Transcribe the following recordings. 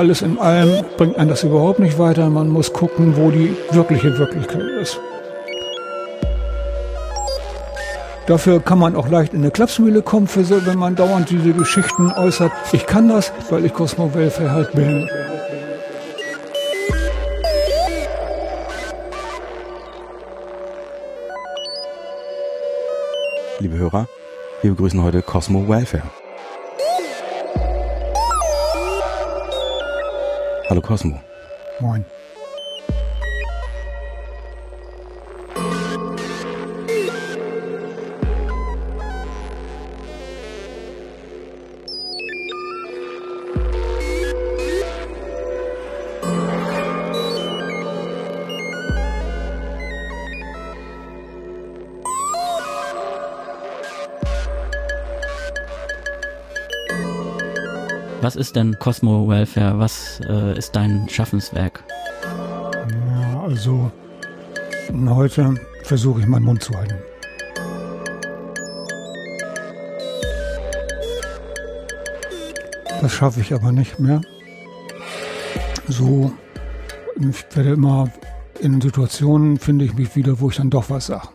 alles in allem bringt einen das überhaupt nicht weiter. Man muss gucken, wo die wirkliche Wirklichkeit ist. Dafür kann man auch leicht in eine Klapsmühle kommen, wenn man dauernd diese Geschichten äußert. Ich kann das, weil ich Cosmo Welfare halt bin. Liebe Hörer, wir begrüßen heute Cosmo Welfare. Hallo Cosmo. Moin. Ist denn Cosmo Welfare? Was äh, ist dein Schaffenswerk? Ja, also heute versuche ich meinen Mund zu halten. Das schaffe ich aber nicht mehr. So, ich werde immer in Situationen finde ich mich wieder, wo ich dann doch was sage.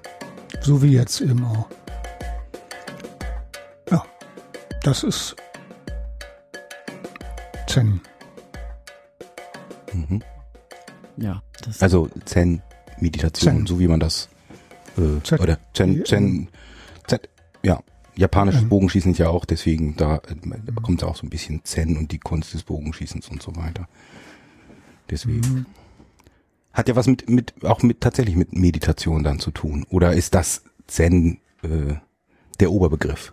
So wie jetzt eben auch. Ja, das ist Zen. Mhm. Ja, das Also Zen-Meditation, Zen. so wie man das äh, Z- oder Zen, Zen, Z, ja, japanisches Ähm. Bogenschießen ist ja auch, deswegen da äh, da kommt ja auch so ein bisschen Zen und die Kunst des Bogenschießens und so weiter. Deswegen. Mhm. Hat ja was mit, mit, auch mit, tatsächlich mit Meditation dann zu tun. Oder ist das Zen, äh, der Oberbegriff?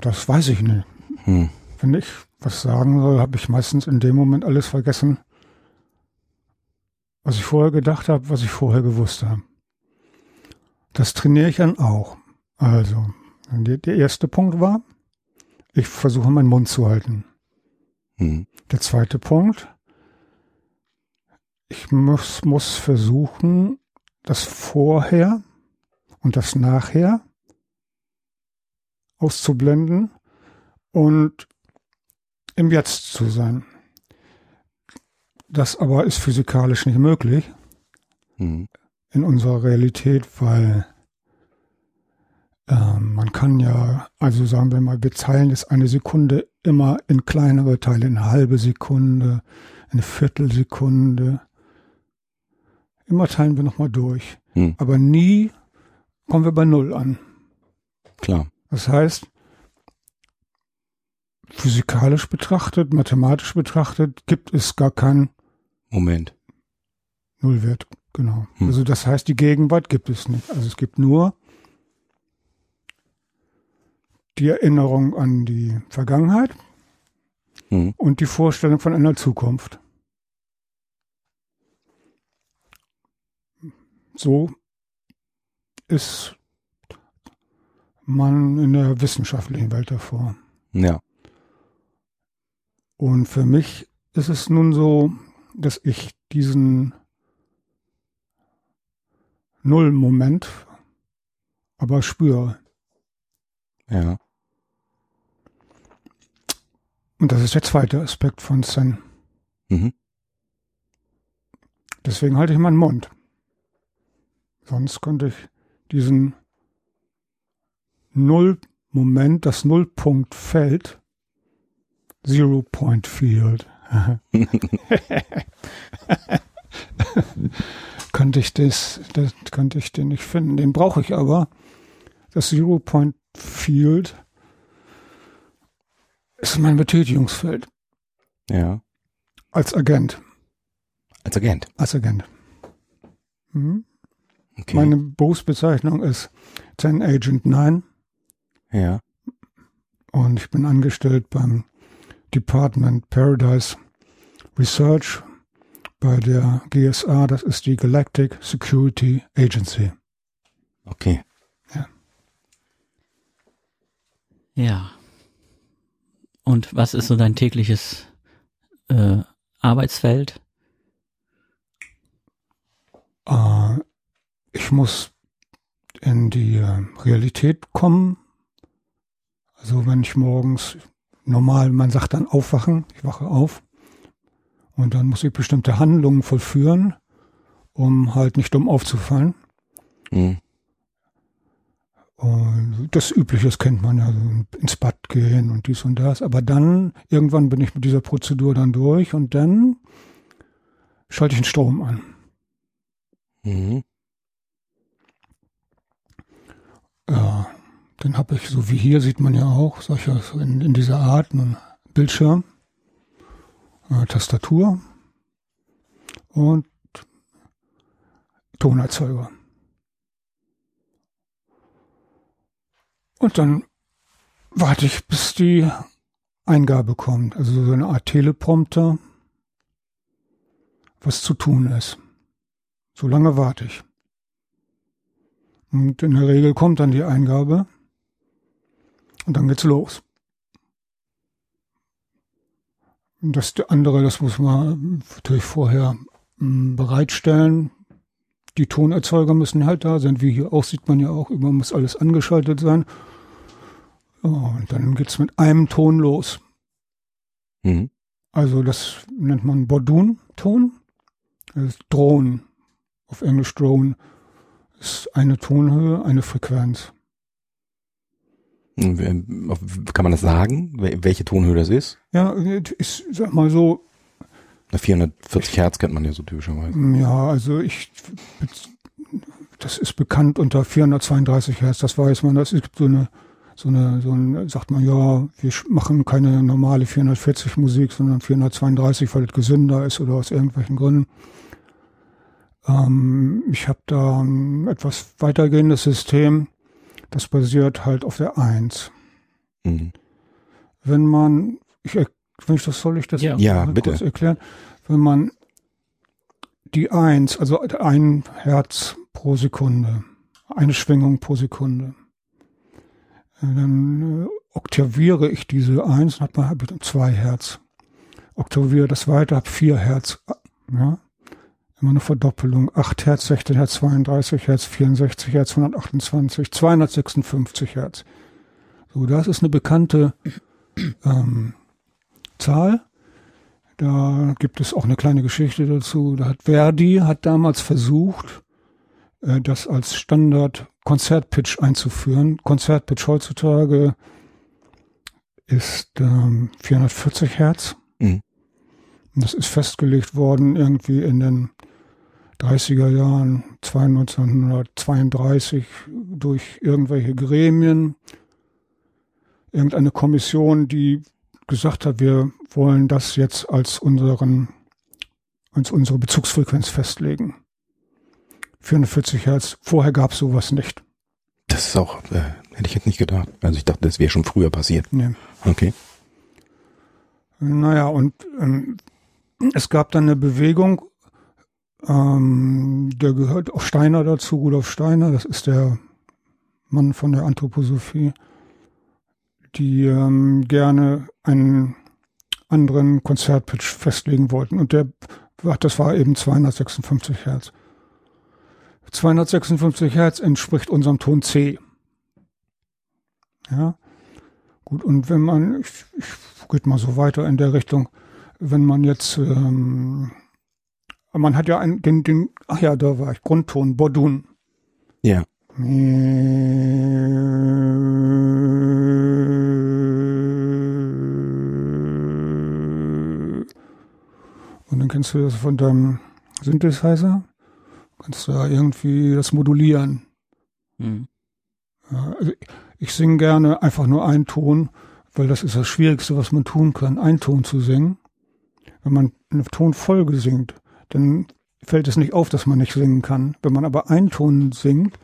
Das weiß ich nicht. Hm. Wenn ich was sagen soll, habe ich meistens in dem Moment alles vergessen, was ich vorher gedacht habe, was ich vorher gewusst habe. Das trainiere ich dann auch. Also, der, der erste Punkt war, ich versuche meinen Mund zu halten. Hm. Der zweite Punkt, ich muss, muss versuchen, das Vorher und das Nachher auszublenden und im Jetzt zu sein. Das aber ist physikalisch nicht möglich Hm. in unserer Realität, weil ähm, man kann ja, also sagen wir mal, wir teilen jetzt eine Sekunde immer in kleinere Teile, in eine halbe Sekunde, eine Viertelsekunde. Immer teilen wir nochmal durch. Hm. Aber nie kommen wir bei Null an. Klar. Das heißt, physikalisch betrachtet, mathematisch betrachtet, gibt es gar keinen Moment. Nullwert. Genau. Hm. Also das heißt, die Gegenwart gibt es nicht. Also es gibt nur die Erinnerung an die Vergangenheit Hm. und die Vorstellung von einer Zukunft. So ist man in der wissenschaftlichen Welt davor. Ja. Und für mich ist es nun so, dass ich diesen Nullmoment aber spüre. Ja. Und das ist der zweite Aspekt von Zen. Mhm. Deswegen halte ich meinen Mund. Sonst könnte ich diesen Nullmoment, das Nullpunktfeld, Zero Point Field, könnte ich das, das könnte ich den nicht finden. Den brauche ich aber. Das Zero Point Field ist mein Betätigungsfeld Ja. als Agent. Als Agent. Als Agent. Mhm. Okay. Meine Berufsbezeichnung ist 10 Agent 9 ja. und ich bin angestellt beim Department Paradise Research bei der GSA, das ist die Galactic Security Agency. Okay. Ja. Und was ist so dein tägliches äh, Arbeitsfeld? Äh, ich muss in die äh, Realität kommen. Also wenn ich morgens normal, man sagt dann aufwachen, ich wache auf Und dann muss ich bestimmte Handlungen vollführen, um halt nicht dumm aufzufallen. Mhm. Und das Übliche, das kennt man ja, ins Bad gehen und dies und das. Aber dann, irgendwann bin ich mit dieser Prozedur dann durch und dann schalte ich den Strom an. Mhm. Ja, dann habe ich, so wie hier sieht man ja auch, solche so in, in dieser Art, einen Bildschirm, äh, Tastatur und Tonerzeuger. Und dann warte ich, bis die Eingabe kommt, also so eine Art Teleprompter, was zu tun ist. So lange warte ich. Und in der Regel kommt dann die Eingabe und dann geht's los. Das andere, das muss man natürlich vorher hm, bereitstellen. Die Tonerzeuger müssen halt da sein. Wie hier auch sieht man ja auch, immer muss alles angeschaltet sein. und dann geht's mit einem Ton los. Mhm. Also das nennt man Bordun-Ton. Das ist Drohnen. Auf Englisch Drone ist eine Tonhöhe, eine Frequenz. Kann man das sagen, welche Tonhöhe das ist? Ja, ich sag mal so. 440 Hertz kennt man ja so typischerweise. Ja, also ich, das ist bekannt unter 432 Hertz, das weiß man. Das ist so eine, so eine, so ein, sagt man, ja, wir machen keine normale 440 Musik, sondern 432, weil es gesünder ist oder aus irgendwelchen Gründen. Ähm, ich habe da ein etwas weitergehendes System, das basiert halt auf der Eins. Mhm. Wenn man, ich, wenn ich das soll ich das ja, ja bitte. kurz erklären, wenn man die Eins, also ein Herz pro Sekunde, eine Schwingung pro Sekunde, äh, dann äh, oktaviere ich diese Eins und habe hab zwei Herz. Oktaviere das weiter, habe vier Herz. Ja? Immer eine Verdoppelung. 8 Hertz, 16 Hertz, 32 Hertz, 64 Hertz, 128, 256 Hertz. So, das ist eine bekannte ähm, Zahl. Da gibt es auch eine kleine Geschichte dazu. Da hat Verdi hat damals versucht, äh, das als Standard Konzertpitch einzuführen. Konzertpitch heutzutage ist ähm, 440 Hertz. Mhm. Das ist festgelegt worden irgendwie in den 30er Jahren, 1932 durch irgendwelche Gremien, irgendeine Kommission, die gesagt hat, wir wollen das jetzt als unseren, als unsere Bezugsfrequenz festlegen. 440 Hertz. Vorher gab es sowas nicht. Das ist auch, äh, hätte ich jetzt nicht gedacht. Also ich dachte, das wäre schon früher passiert. Nee. Okay. Naja, und ähm, es gab dann eine Bewegung ähm, der gehört auch Steiner dazu, Rudolf Steiner, das ist der Mann von der Anthroposophie, die ähm, gerne einen anderen Konzertpitch festlegen wollten. Und der, das war eben 256 Hertz. 256 Hertz entspricht unserem Ton C. Ja. Gut, und wenn man, ich, ich geht mal so weiter in der Richtung, wenn man jetzt ähm, man hat ja einen, den, den, ach ja, da war ich, Grundton, Bordun. Ja. Und dann kennst du das von deinem Synthesizer. Kannst du da irgendwie das modulieren. Mhm. Ja, also ich singe gerne einfach nur einen Ton, weil das ist das Schwierigste, was man tun kann, einen Ton zu singen. Wenn man eine Tonfolge singt, dann fällt es nicht auf, dass man nicht singen kann. Wenn man aber einen Ton singt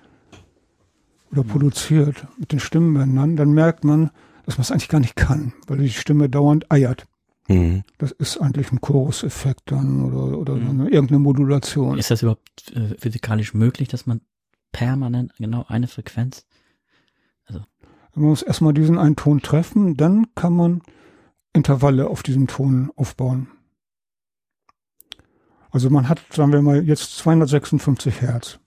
oder produziert mit den Stimmbändern, dann merkt man, dass man es eigentlich gar nicht kann, weil die Stimme dauernd eiert. Mhm. Das ist eigentlich ein Choruseffekt dann oder, oder mhm. eine, irgendeine Modulation. Ist das überhaupt äh, physikalisch möglich, dass man permanent genau eine Frequenz? Also. Man muss erstmal diesen einen Ton treffen, dann kann man Intervalle auf diesem Ton aufbauen. Also man hat, sagen wir mal, jetzt 256 Hertz.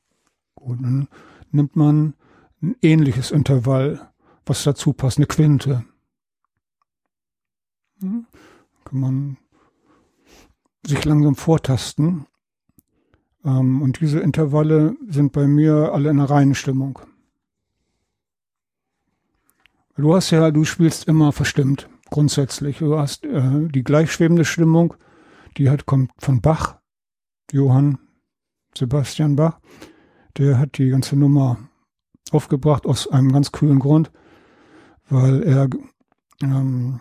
Gut, dann nimmt man ein ähnliches Intervall, was dazu passt, eine Quinte. Hm? Kann man sich langsam vortasten. Ähm, und diese Intervalle sind bei mir alle in einer reinen Stimmung. Du hast ja, du spielst immer verstimmt, grundsätzlich. Du hast äh, die gleichschwebende Stimmung, die hat, kommt von Bach, Johann Sebastian Bach. Der hat die ganze Nummer aufgebracht aus einem ganz kühlen Grund, weil er ähm,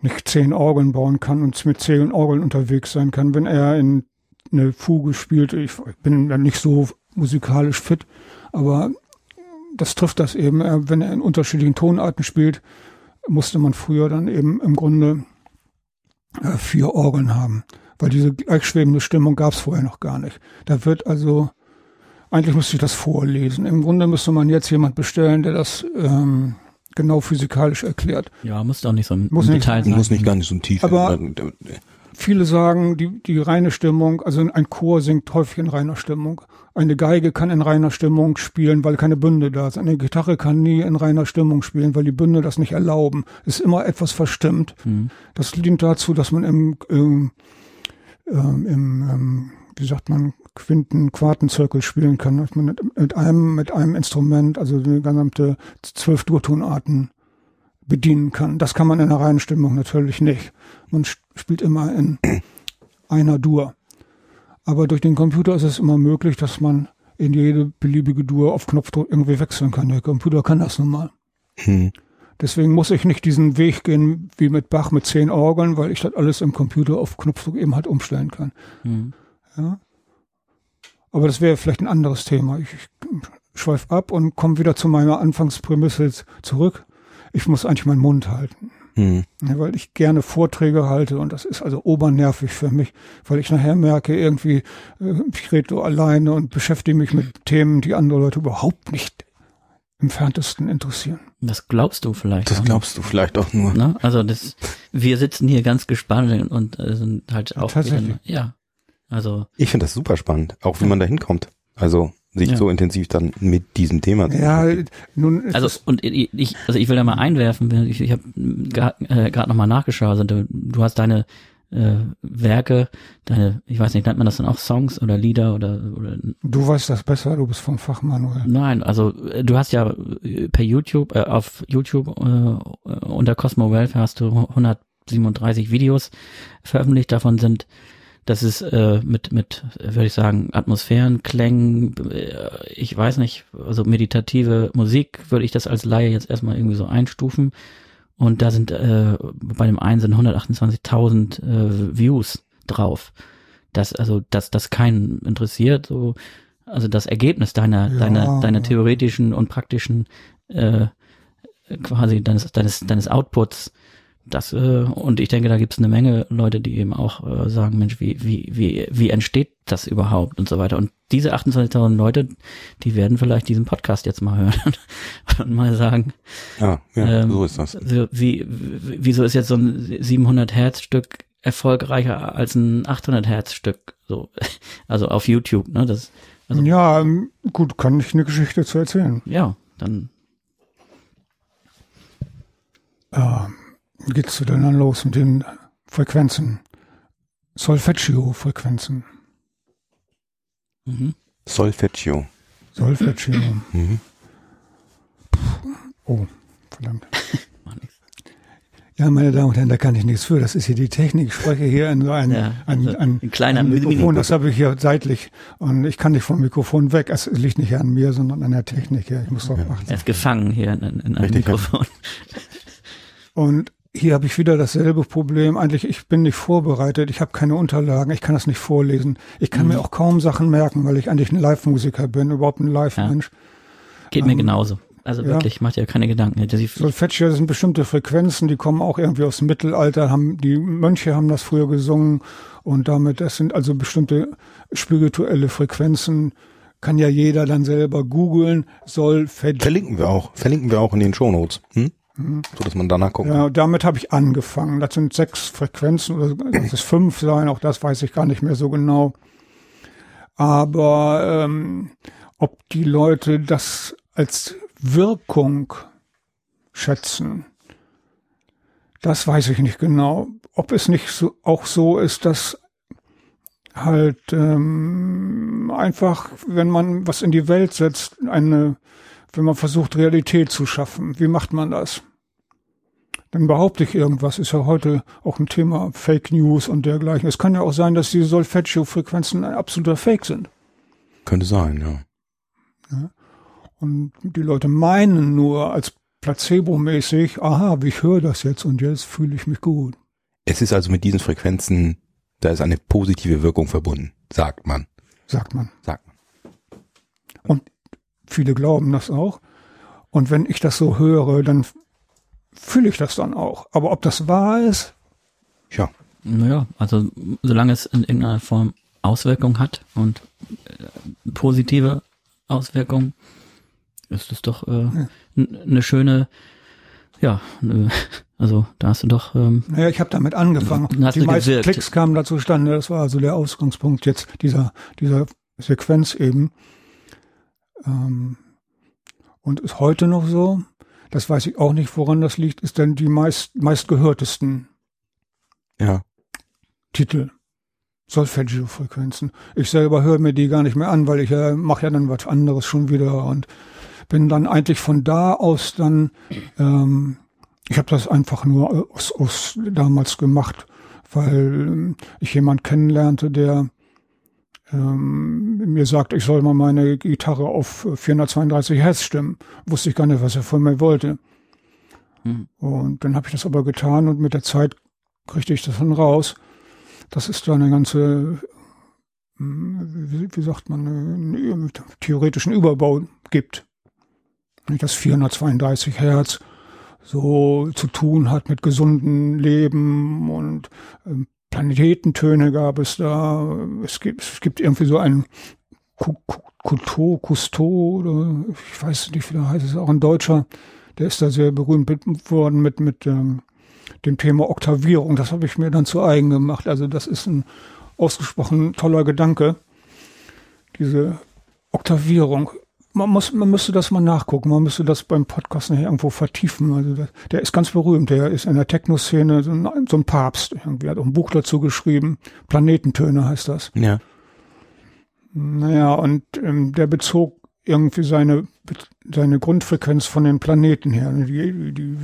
nicht zehn Orgeln bauen kann und mit zehn Orgeln unterwegs sein kann. Wenn er in eine Fuge spielt, ich bin dann nicht so musikalisch fit, aber das trifft das eben. Wenn er in unterschiedlichen Tonarten spielt, musste man früher dann eben im Grunde äh, vier Orgeln haben, weil diese gleichschwebende Stimmung gab es vorher noch gar nicht. Da wird also, eigentlich müsste ich das vorlesen. Im Grunde müsste man jetzt jemand bestellen, der das ähm, genau physikalisch erklärt. Ja, muss doch nicht so ein Muss nicht Detail sein. Muss nicht gar nicht so ein tief. Aber- Viele sagen, die, die reine Stimmung, also ein Chor singt häufig in reiner Stimmung. Eine Geige kann in reiner Stimmung spielen, weil keine Bünde da sind. Eine Gitarre kann nie in reiner Stimmung spielen, weil die Bünde das nicht erlauben. Es ist immer etwas verstimmt. Mhm. Das dient dazu, dass man im, ähm, ähm, im ähm, wie sagt man, Quinten, Quartenzirkel spielen kann. Dass man mit, einem, mit einem Instrument, also die gesamte zwölf Durtonarten bedienen kann. Das kann man in einer reinen Stimmung natürlich nicht. Man spielt immer in einer Dur. Aber durch den Computer ist es immer möglich, dass man in jede beliebige Dur auf Knopfdruck irgendwie wechseln kann. Der Computer kann das nun mal. Hm. Deswegen muss ich nicht diesen Weg gehen wie mit Bach mit zehn Orgeln, weil ich das alles im Computer auf Knopfdruck eben halt umstellen kann. Mhm. Ja. Aber das wäre vielleicht ein anderes Thema. Ich, ich schweif ab und komme wieder zu meiner Anfangsprämisse zurück. Ich muss eigentlich meinen Mund halten. Hm. Ja, weil ich gerne Vorträge halte und das ist also obernervig für mich, weil ich nachher merke, irgendwie, äh, ich rede so alleine und beschäftige mich mit Themen, die andere Leute überhaupt nicht im Ferntesten interessieren. Das glaubst du vielleicht. Das auch. glaubst du vielleicht auch nur. Ne? Also das, wir sitzen hier ganz gespannt und äh, sind halt Ja, auch tatsächlich. wieder, ja. Also Ich finde das super spannend, auch wie man da hinkommt. Also sich Ja. so intensiv dann mit diesem Thema zu Ja, nun ist also und ich, also ich will da mal einwerfen, ich, ich habe gerade äh, grad noch mal nachgeschaut, also du, du hast deine äh, Werke, deine, ich weiß nicht, nennt man das dann auch Songs oder Lieder oder oder du weißt das besser, du bist vom Fach, Manuel. Nein, also äh, du hast ja äh, per YouTube, äh, auf YouTube äh, unter Cosmo Welfare hast du 137 Videos veröffentlicht. Davon sind, das ist äh, mit, mit, würde ich sagen, Atmosphären, Klängen, äh, ich weiß nicht, also meditative Musik würde ich das als Laie jetzt erstmal irgendwie so einstufen. Und da sind äh, bei dem einen sind 128.000 äh, Views drauf. Das also, dass das keinen interessiert, so also das Ergebnis deiner Ja. deiner deiner theoretischen und praktischen äh, quasi deines deines deines Outputs das äh, und ich denke da gibt es eine Menge Leute die eben auch äh, sagen Mensch wie wie wie wie entsteht das überhaupt und so weiter und diese 28.000 Leute die werden vielleicht diesen Podcast jetzt mal hören und mal sagen Ah, ja, ähm, so ist das. so wie, wie wieso ist jetzt so ein 700 Hertz Stück erfolgreicher als ein 800 Hertz Stück so also auf YouTube ne das also Ja, ähm, gut, kann ich eine Geschichte zu erzählen. ja dann Äh, wie geht's denn dann los mit den Frequenzen? Solfeggio-Frequenzen. mhm. Solfeggio. Solfeggio. Mhm. Oh, verdammt. Ja, meine Damen und Herren, da kann ich nichts für. Das ist hier die Technik. Ich spreche hier in so ein, Ja, ein, also ein, ein kleiner ein Mikrofon. Das habe ich hier seitlich. Und ich kann nicht vom Mikrofon weg. Es liegt nicht an mir, sondern an der Technik. Ja, ich muss darauf achten. Er ist gefangen hier in, in einem. Mikrofon. Und hier habe ich wieder dasselbe Problem. Eigentlich, ich bin nicht vorbereitet, ich habe keine Unterlagen, ich kann das nicht vorlesen. Ich kann Mhm. mir auch kaum Sachen merken, weil ich eigentlich ein Live-Musiker bin, überhaupt ein Live-Mensch. Geht mir Ähm, genauso. Also ja. wirklich, macht ja keine Gedanken. Das ist- Solfeggio sind bestimmte Frequenzen, die kommen auch irgendwie aus dem Mittelalter, haben, die Mönche haben das früher gesungen und damit, das sind also bestimmte spirituelle Frequenzen, kann ja jeder dann selber googeln, Solfeggio. Verlinken wir auch. Verlinken wir auch in den Shownotes. Hm? So dass man danach Mhm. Ja, damit habe ich angefangen. Das sind sechs Frequenzen oder das ist fünf sein, auch das weiß ich gar nicht mehr so genau. Aber ähm, ob die Leute das als Wirkung schätzen, Das weiß ich nicht genau. Ob es nicht so, auch so ist, dass halt ähm, einfach, wenn man was in die Welt setzt, eine, wenn man versucht, Realität zu schaffen, wie macht man das? Dann behaupte ich irgendwas, ist ja heute auch ein Thema Fake News und dergleichen. Es kann ja auch sein, dass diese Solfeggio-Frequenzen ein absoluter Fake sind. Könnte sein, ja. ja. Und die Leute meinen nur als placebo-mäßig, aha, ich höre das jetzt und jetzt fühle ich mich gut. Es ist also mit diesen Frequenzen, da ist eine positive Wirkung verbunden, sagt man. Sagt man. Sagt man. Und viele glauben das auch. Und wenn ich das so höre, dann fühle ich das dann auch. Aber ob das wahr ist? Ja. Naja, also solange es in irgendeiner Form Auswirkungen hat und äh, positive Auswirkungen, ist es doch äh, ja. eine schöne, ja, ne, also da hast du doch. Ähm, naja, ich habe damit angefangen. Die meisten gewirkt. Klicks kamen da zustande. Das war also der Ausgangspunkt jetzt dieser dieser Sequenz eben. Ähm, und ist heute noch so. Das weiß ich auch nicht, woran das liegt. Ist denn die meist meistgehörtesten ja. Titel. Solfeggio-Frequenzen. Ich selber höre mir die gar nicht mehr an, weil ich äh, mache ja dann was anderes schon wieder und bin dann eigentlich von da aus dann, ähm, ich habe das einfach nur aus, aus damals gemacht, weil ähm, ich jemand kennenlernte, der ähm, mir sagt, ich soll mal meine Gitarre auf 432 Hertz stimmen. Wusste ich gar nicht, was er von mir wollte. Hm. Und dann habe ich das aber getan und mit der Zeit kriegte ich das dann raus dass es da eine ganze, hm, wie, wie sagt man, einen theoretischen Überbau gibt. Das 432 Hertz so zu tun hat mit gesunden Leben und ähm, Planetentöne gab es da. Es gibt, es gibt irgendwie so ein Couteau, Cousteau, oder ich weiß nicht, wie heißt, ist auch ein Deutscher, der ist da sehr berühmt worden mit, mit ähm, dem Thema Oktavierung. Das habe ich mir dann zu eigen gemacht. Also das ist ein ausgesprochen toller Gedanke. Diese Oktavierung. Man muss, man müsste das mal nachgucken. Man müsste das beim Podcast nachher irgendwo vertiefen. Also das, der ist ganz berühmt. Der ist in der Techno-Szene so ein, so ein Papst. Irgendwie hat auch ein Buch dazu geschrieben. Planetentöne heißt das. Ja. Naja, und ähm, der bezog irgendwie seine, seine Grundfrequenz von den Planeten her. Die, die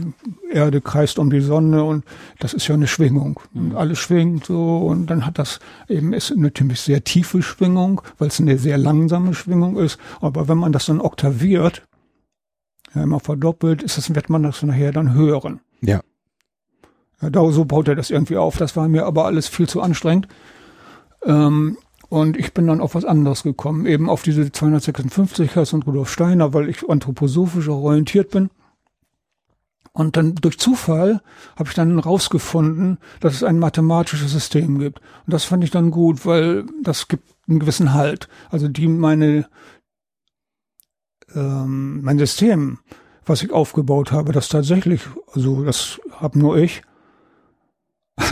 Erde kreist um die Sonne und das ist ja eine Schwingung. Und mhm. alles schwingt so und dann hat das eben ist eine ziemlich sehr tiefe Schwingung, weil es eine sehr langsame Schwingung ist. Aber wenn man das dann oktaviert, ja, immer verdoppelt, ist das, wird man das nachher dann hören. Ja. ja da, so baut er das irgendwie auf. Das war mir aber alles viel zu anstrengend. Ähm, und ich bin dann auf was anderes gekommen, eben auf diese 256 Hertz und Rudolf Steiner, weil ich anthroposophisch orientiert bin. Und dann durch Zufall habe ich dann rausgefunden, dass es ein mathematisches System gibt. Und das fand ich dann gut, weil das gibt einen gewissen Halt. Also die meine ähm, mein System, was ich aufgebaut habe, das tatsächlich, also das habe nur ich.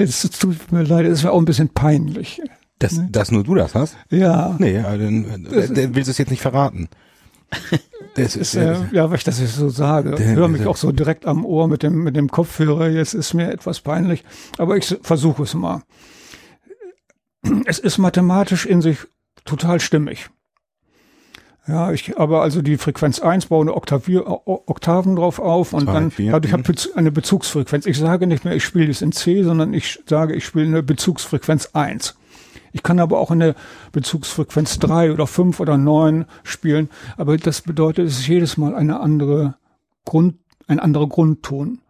Es tut mir leid, es war auch ein bisschen peinlich. Dass, ne? dass nur du das hast? Ja. Nee, dann, dann willst du es jetzt nicht verraten. Das ist, äh, ja, weil ich das jetzt so sage. Ich höre mich auch so direkt am Ohr mit dem, mit dem Kopfhörer. Jetzt ist mir etwas peinlich, aber ich versuche es mal. Es ist mathematisch in sich total stimmig. Ja, ich aber also die Frequenz 1 baue eine Oktavier, Oktaven drauf auf und Zwei, dann vier, ich habe mhm. eine Bezugsfrequenz. Ich sage nicht mehr, ich spiele es in C, sondern ich sage, ich spiele eine Bezugsfrequenz 1. Ich kann aber auch eine Bezugsfrequenz 3 oder 5 oder 9 spielen, aber das bedeutet, es ist jedes Mal eine andere Grund, ein anderer Grundton.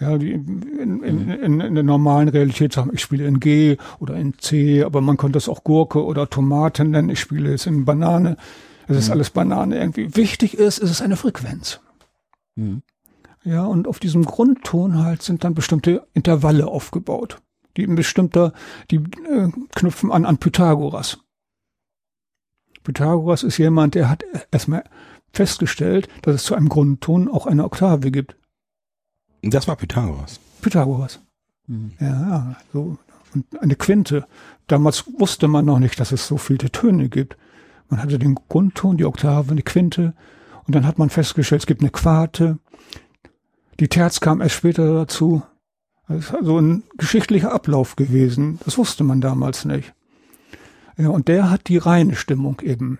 Ja, die in, in, in, in der normalen Realität sagen, ich spiele in G oder in C, aber man könnte es auch Gurke oder Tomate nennen, ich spiele es in Banane. Es ist mhm. alles Banane irgendwie. Wichtig ist, ist es eine Frequenz. Mhm. Ja, und auf diesem Grundton halt sind dann bestimmte Intervalle aufgebaut. Die ein bestimmter, die äh, knüpfen an an Pythagoras. Pythagoras ist jemand, der hat erstmal festgestellt, dass es zu einem Grundton auch eine Oktave gibt. Das war Pythagoras. Pythagoras. Mhm. Ja, so. Und eine Quinte. Damals wusste man noch nicht, dass es so viele Töne gibt. Man hatte den Grundton, die Oktave, eine Quinte und dann hat man festgestellt, es gibt eine Quarte, Die Terz kam erst später dazu. Das ist also ein geschichtlicher Ablauf gewesen. Das wusste man damals nicht. Ja, und der hat die reine Stimmung eben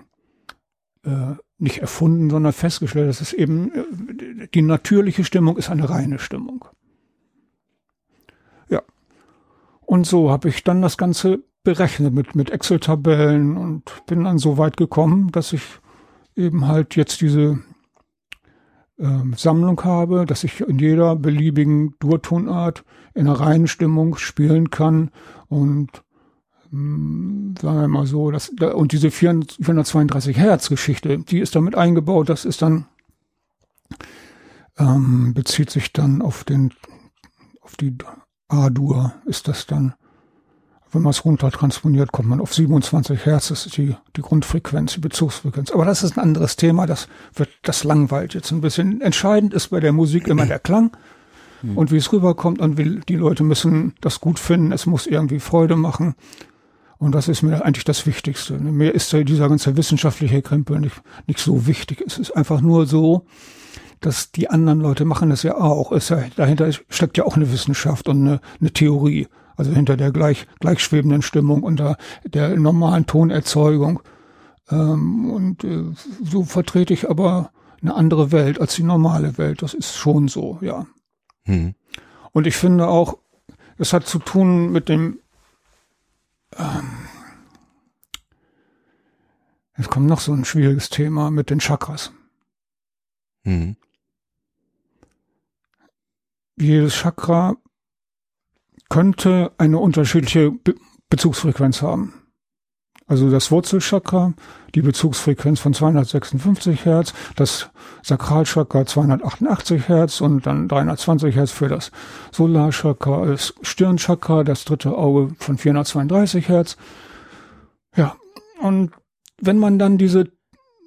äh, nicht erfunden, sondern festgestellt, dass es eben äh, die natürliche Stimmung ist eine reine Stimmung. Ja. Und so habe ich dann das Ganze berechnet mit, mit Excel-Tabellen und bin dann so weit gekommen, dass ich eben halt jetzt diese ähm, Sammlung habe, dass ich in jeder beliebigen Durtonart in einer reinen Stimmung spielen kann und hm, sagen wir mal so, dass, und diese 432 Hertz Geschichte, die ist damit eingebaut, das ist dann, ähm, bezieht sich dann auf den, auf die A-Dur ist das dann, wenn man es runter transponiert, kommt man auf 27 Hertz, das ist die, die Grundfrequenz, die Bezugsfrequenz. Aber das ist ein anderes Thema, das wird, das langweilt jetzt ein bisschen. Entscheidend ist bei der Musik immer der Klang hm. und wie es rüberkommt und wie, die Leute müssen das gut finden, es muss irgendwie Freude machen. Und das ist mir eigentlich das Wichtigste. Mir ist dieser ganze wissenschaftliche Krempel nicht, nicht so wichtig. Es ist einfach nur so, dass die anderen Leute machen das ja auch. Es ja, dahinter steckt ja auch eine Wissenschaft und eine, eine Theorie. Also hinter der gleich, gleichschwebenden Stimmung und der, normalen Tonerzeugung. Ähm, und äh, so vertrete ich aber eine andere Welt als die normale Welt. Das ist schon so, ja. Hm. Und ich finde auch, es hat zu tun mit dem ähm, jetzt kommt noch so ein schwieriges Thema mit den Chakras. Mhm. Jedes Chakra könnte eine unterschiedliche Be Bezugsfrequenz haben. Also das Wurzelchakra, die Bezugsfrequenz von 256 Hertz, das Sakralchakra 288 Hertz und dann 320 Hertz für das Solarchakra, das Stirnchakra, das dritte Auge von 432 Hertz. Ja, und wenn man dann diese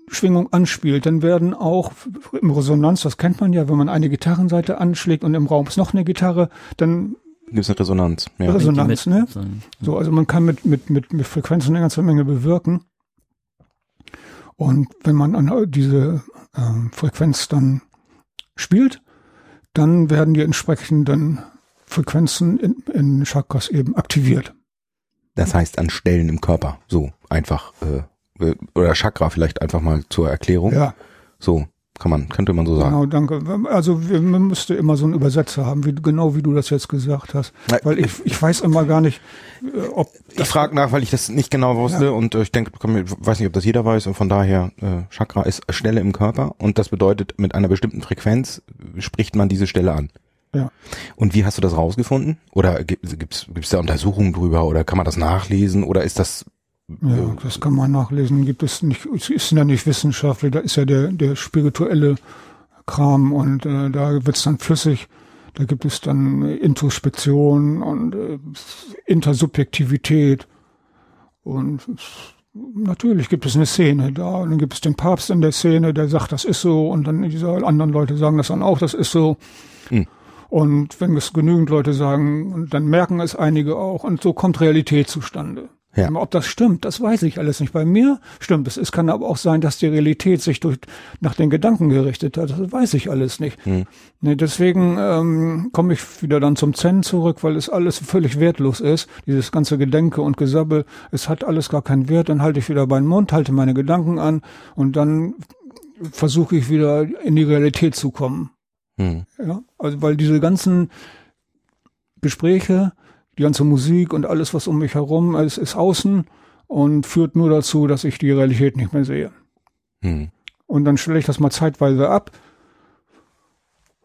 Schwingung anspielt, dann werden auch im Resonanz, das kennt man ja, wenn man eine Gitarrenseite anschlägt und im Raum ist noch eine Gitarre, dann gibt es eine Resonanz. Ja. Resonanz, ne? So, also man kann mit, mit, mit, mit Frequenzen eine ganze Menge bewirken. Und wenn man an diese äh, Frequenz dann spielt, dann werden die entsprechenden Frequenzen in, in Chakras eben aktiviert. Das heißt an Stellen im Körper, so einfach äh, oder Chakra vielleicht einfach mal zur Erklärung. Ja. So. Kann man, könnte man so sagen. Genau, danke. Also man müsste immer so einen Übersetzer haben, wie, genau wie du das jetzt gesagt hast. Weil ich, ich weiß immer gar nicht, äh, ob. Ich frage nach, weil ich das nicht genau wusste ja. und äh, ich denke, ich weiß nicht, ob das jeder weiß und von daher, äh, Chakra ist Stelle im Körper und das bedeutet, mit einer bestimmten Frequenz spricht man diese Stelle an. Ja. Und wie hast du das rausgefunden? Oder gibt es da Untersuchungen drüber oder kann man das nachlesen oder ist das ja, das kann man nachlesen. Gibt es nicht, es ist ja nicht wissenschaftlich, da ist ja der, der spirituelle Kram und äh, da wird's dann flüssig. Da gibt es dann Introspektion und äh, Intersubjektivität. Und natürlich gibt es eine Szene da. Und dann gibt es den Papst in der Szene, der sagt, das ist so. Und dann diese anderen Leute sagen das dann auch, das ist so. Hm. Und wenn es genügend Leute sagen, dann merken es einige auch. Und so kommt Realität zustande. Ja. Ob das stimmt, das weiß ich alles nicht. Bei mir stimmt es. Es kann aber auch sein, dass die Realität sich durch, nach den Gedanken gerichtet hat. Das weiß ich alles nicht. Hm. Nee, deswegen ähm, komme ich wieder dann zum Zen zurück, weil es alles völlig wertlos ist. Dieses ganze Gedenke und Gesabbel, es hat alles gar keinen Wert. Dann halte ich wieder meinen Mund, halte meine Gedanken an und dann versuche ich wieder in die Realität zu kommen. Hm. Ja, also weil diese ganzen Gespräche, die ganze Musik und alles, was um mich herum ist, ist außen und führt nur dazu, dass ich die Realität nicht mehr sehe. Hm. Und dann stelle ich das mal zeitweise ab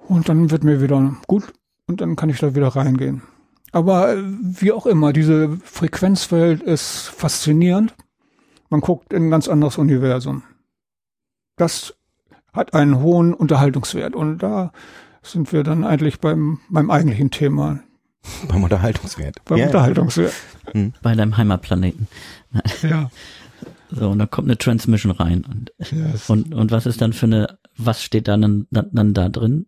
und dann wird mir wieder gut und dann kann ich da wieder reingehen. Aber äh, wie auch immer, diese Frequenzwelt ist faszinierend. Man guckt in ein ganz anderes Universum. Das hat einen hohen Unterhaltungswert und da sind wir dann eigentlich beim, beim eigentlichen Thema, Beim Unterhaltungswert. Beim ja, Unterhaltungswert. Hm. Bei deinem Heimatplaneten. Ja. So, und da kommt eine Transmission rein. Und, yes. und, und was ist dann für eine, was steht dann, dann, dann da drin?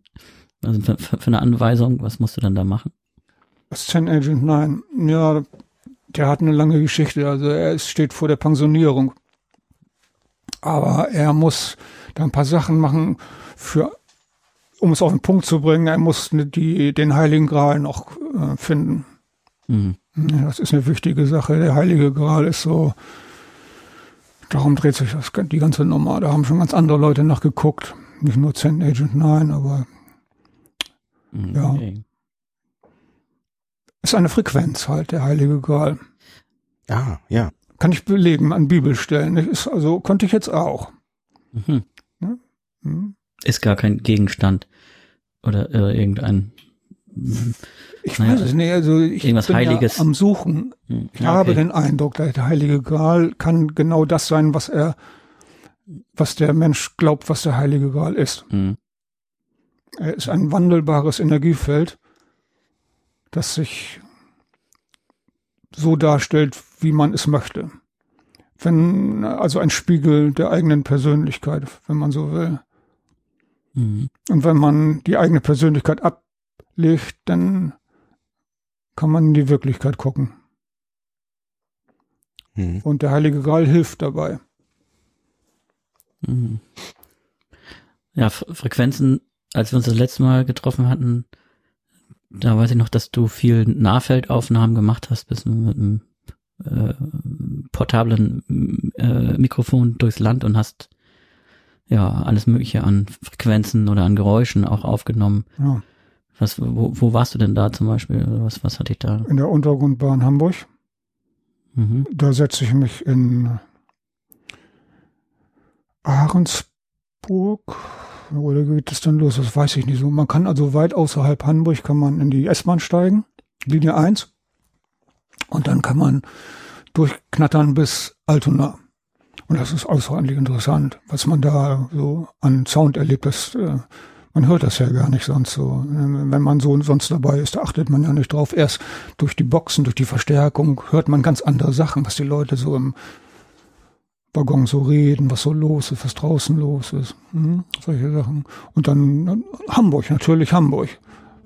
Also für, für eine Anweisung, was musst du dann da machen? Zen Agent 9, ja, der hat eine lange Geschichte. Also er steht vor der Pensionierung. Aber er muss da ein paar Sachen machen für um es auf den Punkt zu bringen, er muss die, den Heiligen Gral noch äh, finden. Mhm. Ja, das ist eine wichtige Sache. Der Heilige Gral ist so, darum dreht sich das, die ganze Nummer. Da haben schon ganz andere Leute nachgeguckt. Nicht nur Zen Agent 9, aber mhm, ja. Ist eine Frequenz halt, der Heilige Gral. Ah, ja. Kann ich belegen an Bibelstellen. Ist, also konnte ich jetzt auch. Mhm. Ja? Mhm. Ist gar kein Gegenstand oder äh, irgendein. Ich naja, weiß es nicht. Also ich irgendwas bin Heiliges. Ja am Suchen. Hm, ich ja, habe den Eindruck, der Heilige Gral kann genau das sein, was er, was der Mensch glaubt, was der Heilige Gral ist. Mhm. Er ist ein wandelbares Energiefeld, das sich so darstellt, wie man es möchte. Wenn, also ein Spiegel der eigenen Persönlichkeit, wenn man so will. Mhm. Und wenn man die eigene Persönlichkeit ablegt, dann kann man in die Wirklichkeit gucken. Mhm. Und der Heilige Gral hilft dabei. Mhm. Ja, Frequenzen, als wir uns das letzte Mal getroffen hatten, da weiß ich noch, dass du viel Nahfeldaufnahmen gemacht hast, bist mit einem äh, portablen äh, Mikrofon durchs Land und hast ja alles Mögliche an Frequenzen oder an Geräuschen auch aufgenommen. Ja. Was, wo, wo warst du denn da zum Beispiel? Was, was hatte ich da? In der Untergrundbahn Hamburg. Mhm. Da setze ich mich in Ahrensburg oder geht es dann los? Das weiß ich nicht so. Man kann also weit außerhalb Hamburg kann man in die S-Bahn steigen, Linie 1. Und dann kann man durchknattern bis Altona. Und das ist außerordentlich interessant, was man da so an Sound erlebt. Das, äh, man hört das ja gar nicht sonst so. Wenn man so sonst dabei ist, da achtet man ja nicht drauf. Erst durch die Boxen, durch die Verstärkung hört man ganz andere Sachen, was die Leute so im Waggon so reden, was so los ist, was draußen los ist. Hm, solche Sachen. Und dann Hamburg, natürlich Hamburg.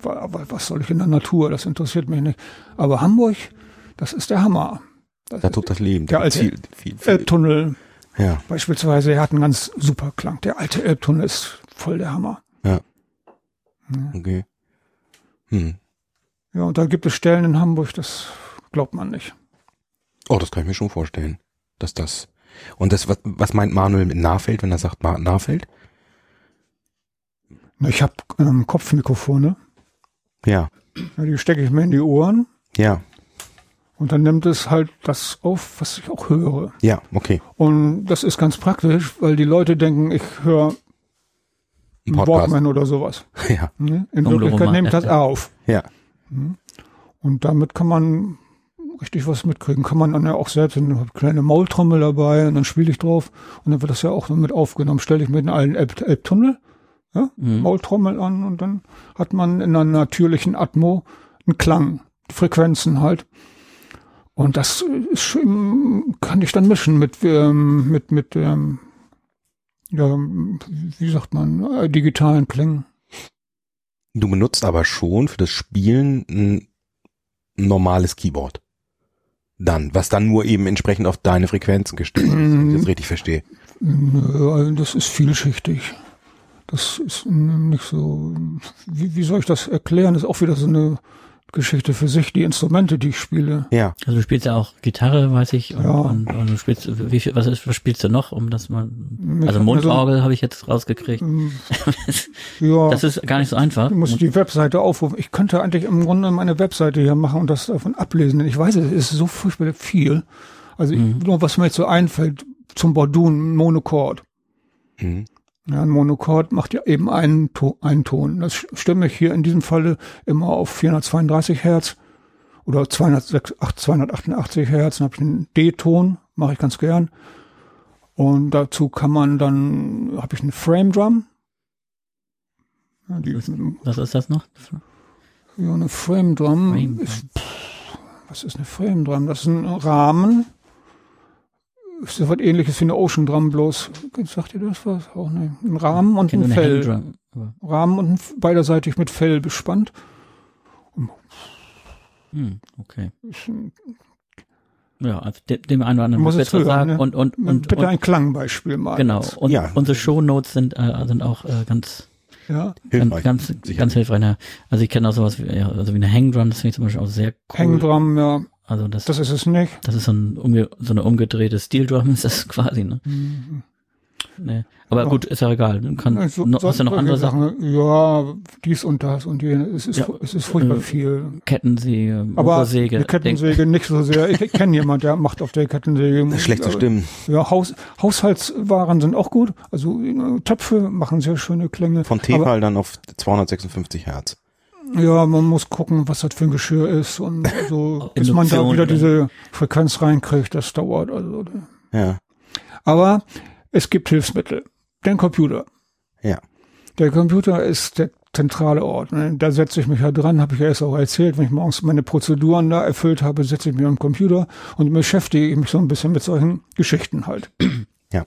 Aber was soll ich in der Natur? Das interessiert mich nicht. Aber Hamburg, das ist der Hammer. Das da tut das Leben. Der alte viel, viel, viel. Elbtunnel. Ja. Beispielsweise, er hat einen ganz super Klang. Der alte Elbtunnel ist voll der Hammer. Ja. ja. Okay. Hm. Ja, und da gibt es Stellen in Hamburg, das glaubt man nicht. Oh, das kann ich mir schon vorstellen, dass das und das, was, was meint Manuel mit Nahfeld, wenn er sagt Nahfeld? Ich habe ähm, Kopfmikrofone. Ja. ja. Die stecke ich mir in die Ohren. Ja. Und dann nimmt es halt das auf, was ich auch höre. Ja, okay. Und das ist ganz praktisch, weil die Leute denken, ich höre Walkman oder sowas. Ja. Ne? In Wirklichkeit nimmt das auf. Ja. Hm? Und damit kann man richtig was mitkriegen. Kann man dann ja auch selbst eine kleine Maultrommel dabei und dann spiele ich drauf und dann wird das ja auch mit aufgenommen. Stelle ich mit in allen Elbtunnel, ja, mhm. Maultrommel an und dann hat man in einer natürlichen Atmo einen Klang, Frequenzen halt. Und das ist, kann ich dann mischen mit, ähm, mit, mit, ähm, ja, wie sagt man, äh, digitalen Klängen. Du benutzt aber schon für das Spielen ein normales Keyboard dann, was dann nur eben entsprechend auf deine Frequenzen gestellt ist, wenn ich das richtig verstehe. Das ist vielschichtig. Das ist nicht so, wie, wie soll ich das erklären? Das ist auch wieder so eine Geschichte für sich, die Instrumente, die ich spiele. Ja. Also du spielst ja auch Gitarre, weiß ich, und, ja. und, und du spielst, wie viel, was, ist, was spielst du noch, um das mal, also Mundorgel also, habe ich jetzt rausgekriegt. Ähm, ja. Das ist gar nicht so einfach. Ich muss die Webseite aufrufen. Ich könnte eigentlich im Grunde meine Webseite hier machen und das davon ablesen, denn ich weiß, es ist so furchtbar viel. Also ich, mhm. nur was mir jetzt so einfällt, zum Bordun, Monochord. Mhm. Ja, ein Monochord macht ja eben einen, to einen Ton. Das stimme ich hier in diesem Falle immer auf 432 Hertz oder 288 Hertz. Dann habe ich einen D-Ton, mache ich ganz gern. Und dazu kann man dann, habe ich eine Frame Drum. Ja, die, was ist das noch? Ja, eine Frame Drum. Frame ist, pff, was ist eine Frame Drum? Das ist ein Rahmen so was ähnliches wie eine Ocean Drum, bloß, sagt ihr das was? Auch ne, ein Rahmen und ein Fell. Rahmen und ein, beiderseitig mit Fell bespannt. Hm, okay. Ja, also dem, dem einen oder anderen muss ich hören, sagen. Ne? Und, und, und, Bitte ein Klangbeispiel mal. Genau. Und ja. unsere Shownotes sind, äh, sind auch äh, ganz Ja. Hilfreich. Ganz, ganz, ganz hilfreich. Ne? Also ich kenne auch sowas wie, ja, also wie eine Hangdrum, das finde ich zum Beispiel auch sehr cool. Hangdrum, ja. Also das, Das ist es nicht. das ist so, ein, so eine umgedrehte Steel Drum, ist das quasi, ne? Mhm. Nee. Aber Ja. gut, ist ja egal. Du kannst, Also, noch, hast du noch andere Sachen? Ja, dies und das und jenes. Es ist, Ja. es ist furchtbar Äh, viel. Kettensäge, Aber Motorsäge. die Kettensäge nicht so sehr. Ich, ich kenne jemanden, der macht auf der Kettensäge. Schlechte Aber- Stimmen. Ja, Haus, Haushaltswaren sind auch gut. Also äh, Töpfe machen sehr schöne Klänge. Von Tefal dann auf 256 Hertz. Ja, man muss gucken, was das für ein Geschirr ist und so, bis man da wieder diese Frequenz reinkriegt. Das dauert. Also. Ja. Aber es gibt Hilfsmittel. Den Computer. Ja. Der Computer ist der zentrale Ort. Ne? Da setze ich mich ja dran, habe ich ja erst auch erzählt. Wenn ich morgens meine Prozeduren da erfüllt habe, setze ich mich am Computer und beschäftige mich so ein bisschen mit solchen Geschichten halt. Ja.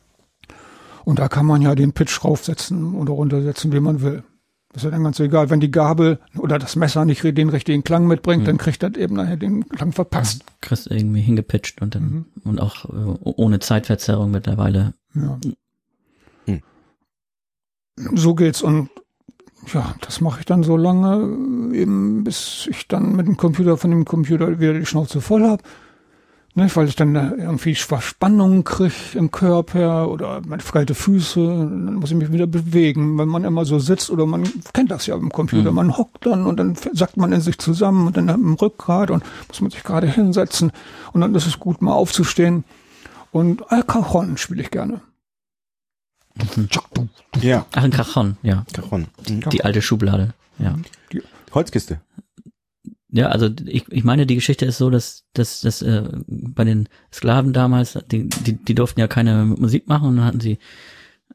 Und da kann man ja den Pitch raufsetzen oder runtersetzen, wie man will. Das ist ja dann ganz egal. Wenn die Gabel oder das Messer nicht den richtigen Klang mitbringt, Mhm. dann kriegt das eben nachher den Klang verpasst. kriegst irgendwie hingepitcht und dann, Mhm. und auch äh, ohne Zeitverzerrung mittlerweile. Ja. Hm. So geht's und ja, das mache ich dann so lange, äh, eben bis ich dann mit dem Computer von dem Computer wieder die Schnauze voll hab. Ne, weil ich dann da irgendwie Verspannungen krieg im Körper oder meine kalte Füße, dann muss ich mich wieder bewegen. Wenn man immer so sitzt oder man kennt das ja im Computer, Mhm. man hockt dann und dann sackt man in sich zusammen und dann im Rückgrat und muss man sich gerade hinsetzen und dann ist es gut mal aufzustehen. Und Al Cajon spiele ich gerne. Ja. Ach, ein Cajon, ja. Cajon. Die alte Schublade, ja. Holzkiste. Ja, also ich, ich meine, die Geschichte ist so, dass, dass, dass äh, bei den Sklaven damals, die, die, die durften ja keine Musik machen und dann hatten sie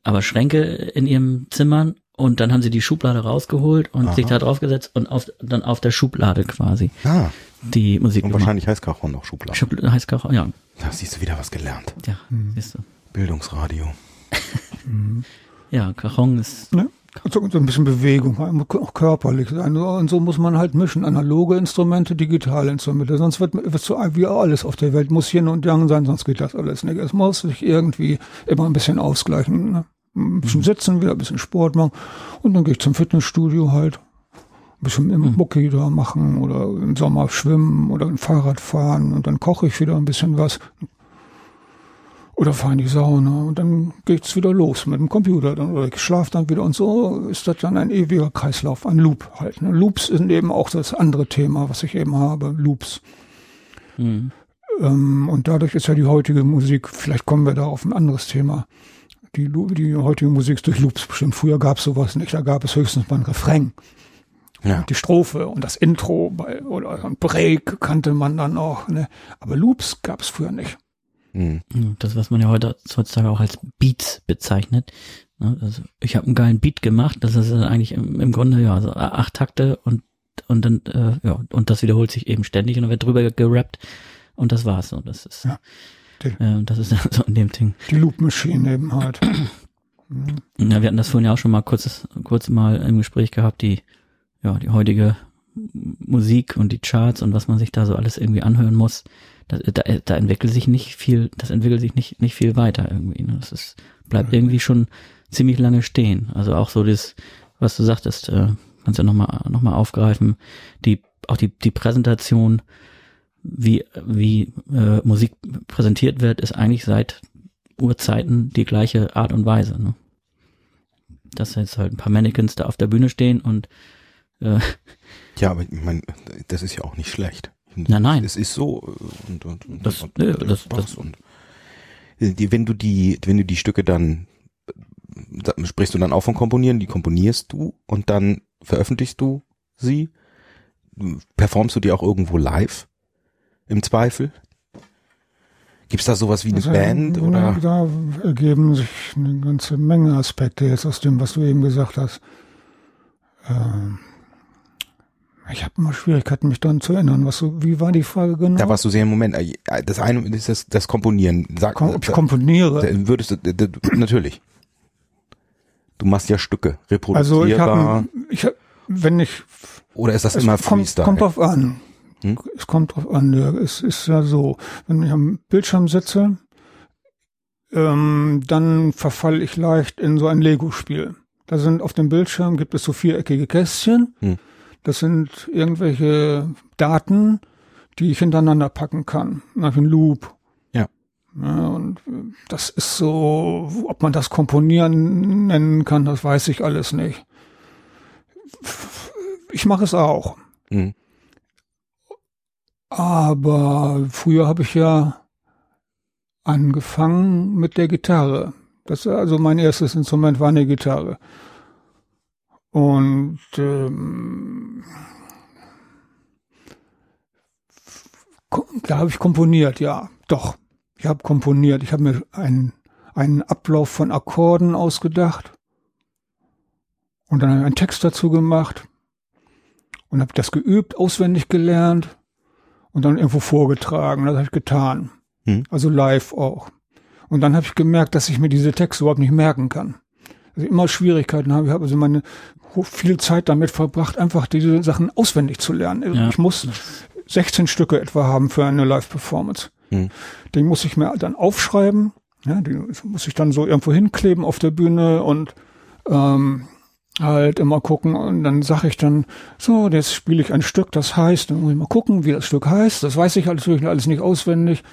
aber Schränke in ihren Zimmern und dann haben sie die Schublade rausgeholt und Aha. sich da draufgesetzt und auf, dann auf der Schublade quasi Ah. die Musik Und gemacht. wahrscheinlich heißt Cajon auch Schublade. Schublade heißt Cajon, ja, Da siehst du wieder was gelernt. ja, Mhm. siehst du. Bildungsradio. Ja, Cajon ist, Ne? So, so ein bisschen Bewegung, auch körperlich sein. Und so muss man halt mischen. Analoge Instrumente, digitale Instrumente. Sonst wird, wird so wie alles auf der Welt muss Yin und Yang sein, sonst geht das alles nicht. Es muss sich irgendwie immer ein bisschen ausgleichen. Ne? Ein bisschen sitzen, wieder ein bisschen Sport machen. Und dann gehe ich zum Fitnessstudio halt. Ein bisschen im Mucki da machen oder im Sommer schwimmen oder ein Fahrrad fahren und dann koche ich wieder ein bisschen was. Oder fahre in die Sauna und dann geht's wieder los mit dem Computer. Dann, oder ich schlafe dann wieder und so ist das dann ein ewiger Kreislauf, ein Loop halt. Ne? Loops sind eben auch das andere Thema, was ich eben habe, Loops. hm, Ähm, und dadurch ist ja die heutige Musik, vielleicht kommen wir da auf ein anderes Thema. Die, die heutige Musik ist durch Loops bestimmt. Früher gab's sowas nicht, da gab es höchstens mal ein Refrain. Ja. Die Strophe und das Intro bei, oder ein Break kannte man dann auch. Ne? Aber Loops gab's früher nicht. Mhm. das, was man ja heute heutzutage auch als Beats bezeichnet. Ne? Also ich habe einen geilen Beat gemacht, das ist eigentlich im, im Grunde ja so acht Takte und und dann äh, ja und das wiederholt sich eben ständig und dann wird drüber gerappt und das war's und das ist Ja. äh, das ist so in dem Ding. Die Loop Machine eben halt. Ja, wir hatten das vorhin ja auch schon mal kurz kurz mal im Gespräch gehabt, die ja die heutige Musik und die Charts und was man sich da so alles irgendwie anhören muss. Da, da, da entwickelt sich nicht viel, das entwickelt sich nicht nicht viel weiter irgendwie. Ne? Das ist, bleibt irgendwie schon ziemlich lange stehen. Also auch so das, was du sagtest, äh, kannst ja nochmal noch mal aufgreifen, die auch die die Präsentation, wie wie äh, Musik präsentiert wird, ist eigentlich seit Urzeiten die gleiche Art und Weise. Ne? Dass jetzt halt ein paar Mannequins da auf der Bühne stehen und äh, Ja, aber ich meine, das ist ja auch nicht schlecht. Nein, nein. Es ist so äh, und, und, und, Das- und, und das- passt das- und die, wenn du die, wenn du die Stücke dann da sprichst du dann auch von komponieren, die komponierst du und dann veröffentlichst du sie, performst du die auch irgendwo live im Zweifel? Gibt's da sowas wie eine Also, Band ja, oder? Da ergeben sich eine ganze Menge Aspekte jetzt aus dem, was du eben gesagt hast. Ähm, ich habe immer Schwierigkeiten, mich daran zu erinnern. Was so, wie war die Frage genau? Da warst du sehr im Moment. äh, Das eine ist das, das Komponieren. Sag, Kom ob ich da- komponiere. würdest du, natürlich. Du machst ja Stücke, Also ich reproduzierbar. habe, ich hab, wenn ich, oder ist das immer kommt, Freestyle? kommt drauf an. Hm? Es kommt drauf an. Es ist ja so, wenn ich am Bildschirm sitze, ähm, dann verfalle ich leicht in so ein Lego-Spiel. Da sind auf dem Bildschirm gibt es so viereckige Kästchen. Hm. Das sind irgendwelche Daten, die ich hintereinander packen kann. Nach einem Loop. Ja. ja. Und äh, das ist so, ob man das Komponieren nennen kann, das weiß ich alles nicht. Ich mache es auch. Mhm. Aber früher habe ich ja angefangen mit der Gitarre. Das also mein erstes Instrument war eine Gitarre. Und ähm, da habe ich komponiert, ja, doch. Ich habe komponiert. Ich habe mir einen, einen Ablauf von Akkorden ausgedacht und dann einen Text dazu gemacht und habe das geübt, auswendig gelernt und dann irgendwo vorgetragen. Das habe ich getan. Hm. Also live auch. Und dann habe ich gemerkt, dass ich mir diese Texte überhaupt nicht merken kann. Also immer Schwierigkeiten habe. Ich habe also meine viel Zeit damit verbracht, einfach diese Sachen auswendig zu lernen. Ja. Ich muss 16 Stücke etwa haben für eine Live-Performance. Hm. Den muss ich mir dann aufschreiben. Ja, den muss ich dann so irgendwo hinkleben auf der Bühne und ähm, halt immer gucken und dann sage ich dann, so, jetzt spiele ich ein Stück, das heißt, dann muss ich mal gucken, wie das Stück heißt. Das weiß ich natürlich alles nicht auswendig.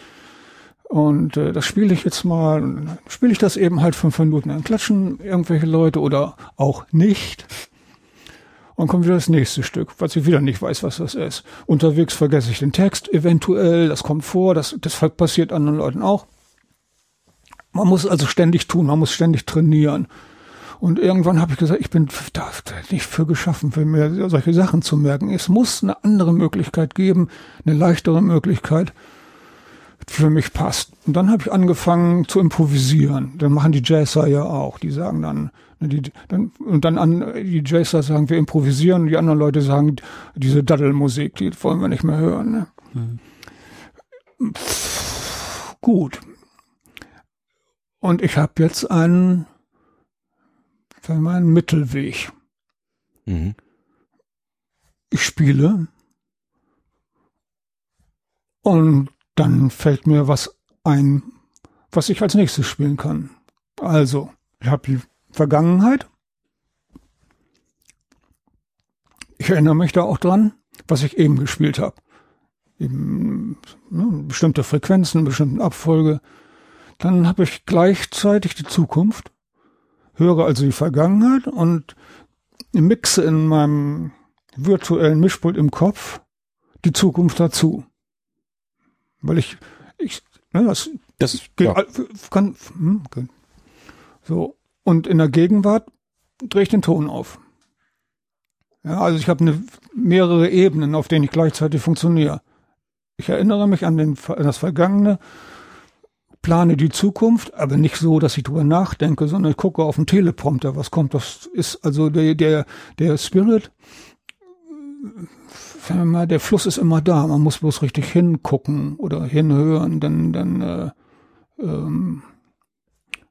Und äh, das spiele ich jetzt mal. Spiele ich das eben halt fünf Minuten. Dann klatschen irgendwelche Leute oder auch nicht. Und kommt wieder das nächste Stück, was ich wieder nicht weiß, was das ist. Unterwegs vergesse ich den Text eventuell, das kommt vor, das, das passiert anderen Leuten auch. Man muss also ständig tun, man muss ständig trainieren. Und irgendwann habe ich gesagt, ich bin da nicht für geschaffen, für mir solche Sachen zu merken. Es muss eine andere Möglichkeit geben, eine leichtere Möglichkeit, für mich passt. Und dann habe ich angefangen zu improvisieren. Dann machen die Jazzer ja auch. Die sagen dann, ne, die, dann und dann an die Jazzer sagen, wir improvisieren. Und die anderen Leute sagen, diese Daddelmusik, die wollen wir nicht mehr hören. Ne? Mhm. Pff, gut. Und ich habe jetzt einen, sagen wir mal, einen Mittelweg. Mhm. Ich spiele und dann fällt mir was ein, was ich als nächstes spielen kann. Also, ich habe die Vergangenheit. Ich erinnere mich da auch dran, was ich eben gespielt habe. Ne, bestimmte Frequenzen, bestimmte Abfolge. Dann habe ich gleichzeitig die Zukunft, höre also die Vergangenheit und mixe in meinem virtuellen Mischpult im Kopf die Zukunft dazu. Weil ich, ich, ne, das, Das geht, ja. kann, hm, so. Und in der Gegenwart drehe ich den Ton auf. Ja, also ich habe eine, mehrere Ebenen, auf denen ich gleichzeitig funktioniere. Ich erinnere mich an, den, an das Vergangene, plane die Zukunft, aber nicht so, dass ich drüber nachdenke, sondern ich gucke auf den Teleprompter, was kommt. Das ist also der, der, der Spirit, sagen wir mal, der Fluss ist immer da. Man muss bloß richtig hingucken oder hinhören, dann, dann äh, ähm,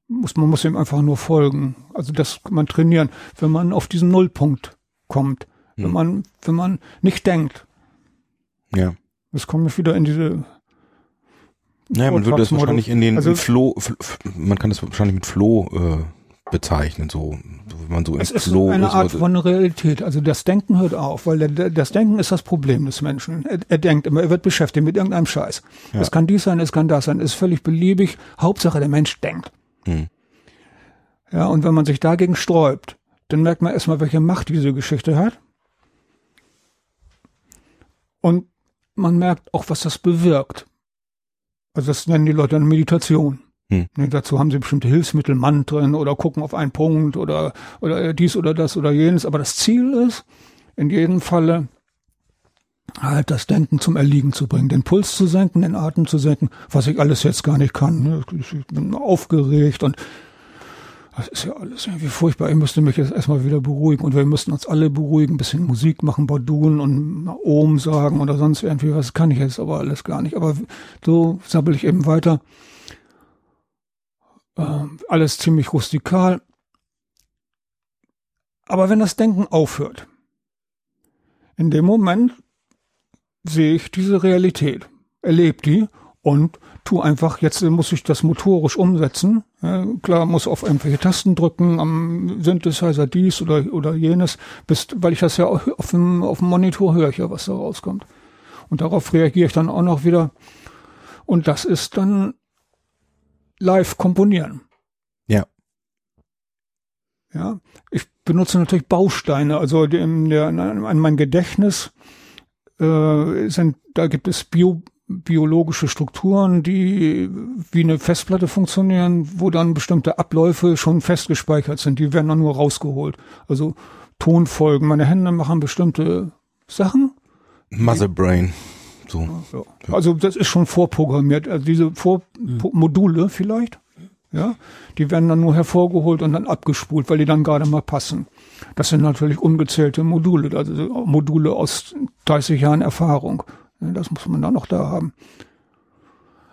muss man muss ihm einfach nur folgen. Also das kann man trainieren, wenn man auf diesen Nullpunkt kommt, wenn Hm. man wenn man nicht denkt. Ja. Jetzt komme ich wieder in diese Naja, man würde das wahrscheinlich in den Also- Flow, man kann das wahrscheinlich mit Flow äh, bezeichnen, so, wenn man so im Es ist Flow eine ist. Art oder- von Realität. Also das Denken hört auf, weil das Denken ist das Problem des Menschen. Er, er denkt immer, er wird beschäftigt mit irgendeinem Scheiß. Ja. Es kann dies sein, es kann das sein, es ist völlig beliebig. Hauptsache der Mensch denkt. Hm. Ja, und wenn man sich dagegen sträubt, dann merkt man erstmal, welche Macht diese Geschichte hat. Und man merkt auch, was das bewirkt. Also das nennen die Leute dann Meditation. Hm. Ne, dazu haben sie bestimmte Hilfsmittel, Mantren oder gucken auf einen Punkt oder, oder dies oder das oder jenes. Aber das Ziel ist, in jedem Falle halt das Denken zum Erliegen zu bringen, den Puls zu senken, den Atem zu senken, was ich alles jetzt gar nicht kann. ne. Ich bin aufgeregt und das ist ja alles irgendwie furchtbar. Ich müsste mich jetzt erstmal wieder beruhigen und wir müssten uns alle beruhigen, ein bisschen Musik machen, Bordun und Ohm sagen oder sonst irgendwie was. Kann ich jetzt aber alles gar nicht. Aber so sabbel ich eben weiter. Ähm, alles ziemlich rustikal. Aber wenn das Denken aufhört, in dem Moment sehe ich diese Realität, erlebe die und tu einfach, jetzt muss ich das motorisch umsetzen. Ja, klar, muss auf irgendwelche Tasten drücken, am Synthesizer dies oder, oder jenes, bis, weil ich das ja auf dem, auf dem Monitor höre, ja, was da rauskommt. Und darauf reagiere ich dann auch noch wieder. Und das ist dann live komponieren. Ja. Ja, ich benutze natürlich Bausteine, also in der, an mein Gedächtnis äh, sind, da gibt es Bio, biologische Strukturen, die wie eine Festplatte funktionieren, wo dann bestimmte Abläufe schon festgespeichert sind. Die werden dann nur rausgeholt. Also Tonfolgen. Meine Hände machen bestimmte Sachen. Mother Brain. So. Ja. Also das ist schon vorprogrammiert. Also diese Vor mhm. Vielleicht, ja, die werden dann nur hervorgeholt und dann abgespult, weil die dann gerade mal passen. Das sind natürlich ungezählte Module, also Module aus 30 Jahren Erfahrung. Das muss man dann noch da haben.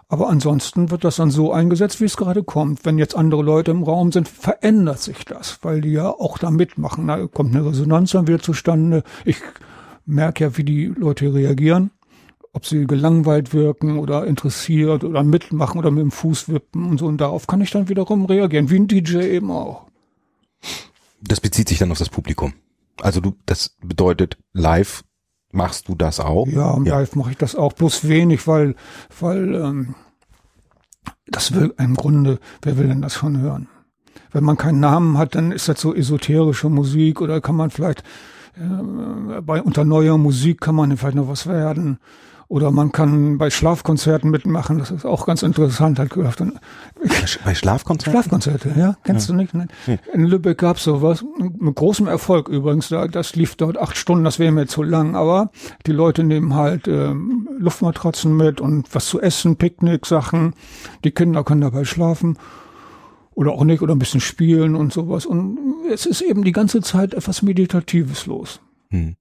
Aber ansonsten wird das dann so eingesetzt, wie es gerade kommt. Wenn jetzt andere Leute im Raum sind, verändert sich das, weil die ja auch da mitmachen. Da kommt eine Resonanz dann wieder zustande. Ich merke ja, wie die Leute reagieren ob sie gelangweilt wirken oder interessiert oder mitmachen oder mit dem Fuß wippen und so. Und darauf kann ich dann wiederum reagieren, wie ein DJ eben auch. Das bezieht sich dann auf das Publikum. Also du, das bedeutet, live machst du das auch? Ja, ja. live mache ich das auch, bloß wenig, weil, weil ähm, das will im Grunde, wer will denn das schon hören? Wenn man keinen Namen hat, dann ist das so esoterische Musik oder kann man vielleicht äh, bei unter neuer Musik kann man vielleicht noch was werden. Oder man kann bei Schlafkonzerten mitmachen, das ist auch ganz interessant, halt gehört. Bei Schlafkonzerten? Schlafkonzerte, ja, kennst ja. du nicht? Ne? Nee. In Lübeck gab's sowas, mit großem Erfolg übrigens, da, das lief dort acht Stunden, das wäre mir zu lang, aber die Leute nehmen halt ähm, Luftmatratzen mit und was zu essen, Picknick-Sachen, die Kinder können dabei schlafen oder auch nicht oder ein bisschen spielen und sowas und es ist eben die ganze Zeit etwas Meditatives los. Hm.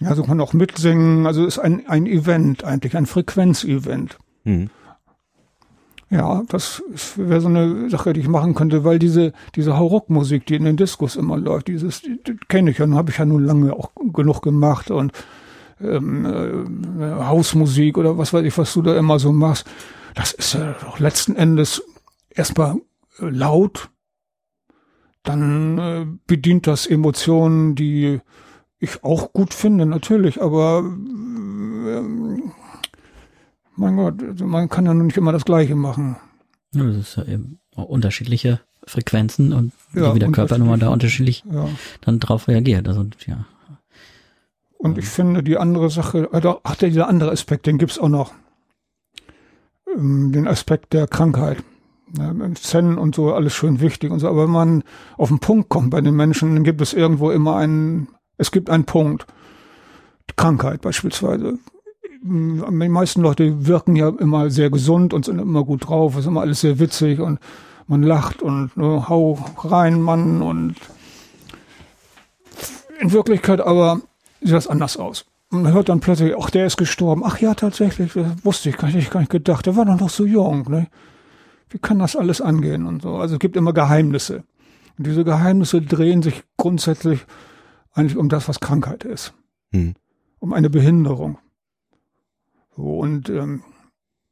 Ja, so kann man auch mitsingen. Also ist ein, ein Event eigentlich, ein Frequenzevent. Mhm. Ja, das wäre so eine Sache, die ich machen könnte, weil diese, diese Hauruck-Musik, die in den Diskos immer läuft, dieses, die, die kenne ich ja, habe ich ja nun lange auch genug gemacht und ähm, äh, Hausmusik oder was weiß ich, was du da immer so machst. Das ist ja doch letzten Endes erstmal äh, laut, dann äh, bedient das Emotionen, die ich auch gut finde, natürlich, aber ähm, mein Gott, also man kann ja nur nicht immer das Gleiche machen. Ja, das ist ja eben unterschiedliche Frequenzen und ja, wie der Körper nun mal da unterschiedlich ja. dann drauf reagiert. Also ja. Und ich finde die andere Sache, also, ach, dieser andere Aspekt, den gibt's auch noch. Ähm, den Aspekt der Krankheit. Zen und so, alles schön wichtig und so. Aber wenn man auf den Punkt kommt bei den Menschen, dann gibt es irgendwo immer einen es gibt einen Punkt. Krankheit beispielsweise. Die meisten Leute wirken ja immer sehr gesund und sind immer gut drauf, ist immer alles sehr witzig und man lacht und ne, hau rein, Mann und in Wirklichkeit aber sieht das anders aus. Man hört dann plötzlich, ach, der ist gestorben. Ach ja, tatsächlich, das wusste ich gar nicht, gar nicht gedacht. Der war doch noch so jung, ne? Wie kann das alles angehen und so? Also es gibt immer Geheimnisse. Und diese Geheimnisse drehen sich grundsätzlich eigentlich um das, was Krankheit ist. Hm. Um eine Behinderung. So, und ähm,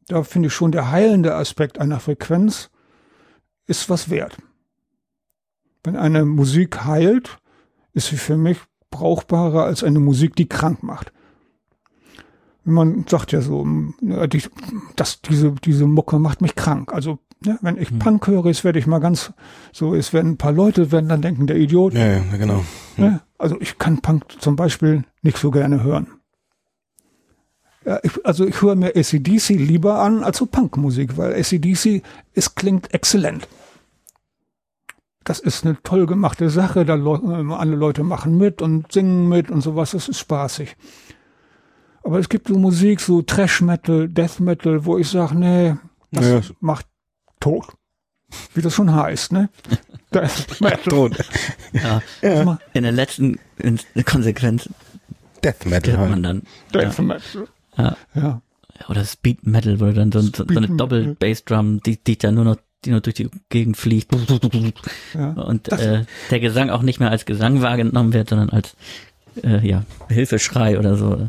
da finde ich schon, der heilende Aspekt einer Frequenz ist was wert. Wenn eine Musik heilt, ist sie für mich brauchbarer als eine Musik, die krank macht. Man sagt ja so, die, dass diese, diese Mucke macht mich krank. Also, ne, wenn ich hm. Punk höre, ist, werde ich mal ganz so, es werden ein paar Leute werden dann denken, der Idiot. Ja, ja genau. Ne? Also ich kann Punk zum Beispiel nicht so gerne hören. Ja, ich, also ich höre mir ACDC lieber an als so Punkmusik, weil ACDC, es klingt exzellent. Das ist eine toll gemachte Sache, da le alle Leute machen mit und singen mit und sowas, das ist spaßig. Aber es gibt so Musik, so Trash Metal, Death Metal, wo ich sage, nee, das ja. macht tot. Wie das schon heißt, ne? Death Metal. Tot. Ja. ja. In der letzten Konsequenz Death Metal halt. man dann. Death ja. Metal. Ja. ja. Oder Speed Metal, wo dann so, so, so eine Doppel-Bass-Drum, die, die dann nur noch die nur durch die Gegend fliegt. Ja, und äh, der Gesang auch nicht mehr als Gesang wahrgenommen wird, sondern als äh, ja, Hilfeschrei oder so.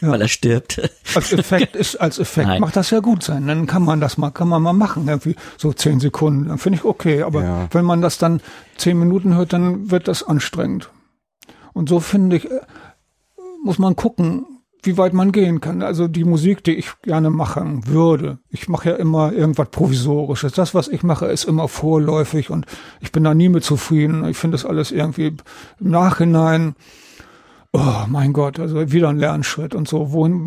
Ja. weil er stirbt. Als Effekt ist, als Effekt Nein. macht das ja gut sein. Dann kann man das mal, kann man mal machen, irgendwie so zehn Sekunden. Dann finde ich okay. Aber ja. wenn man das dann zehn Minuten hört, dann wird das anstrengend. Und so finde ich, äh, muss man gucken, wie weit man gehen kann. Also die Musik, die ich gerne machen würde. Ich mache ja immer irgendwas Provisorisches. Das, was ich mache, ist immer vorläufig und ich bin da nie mit zufrieden. Ich finde das alles irgendwie im Nachhinein. Oh mein Gott, also wieder ein Lernschritt und so. Wohin,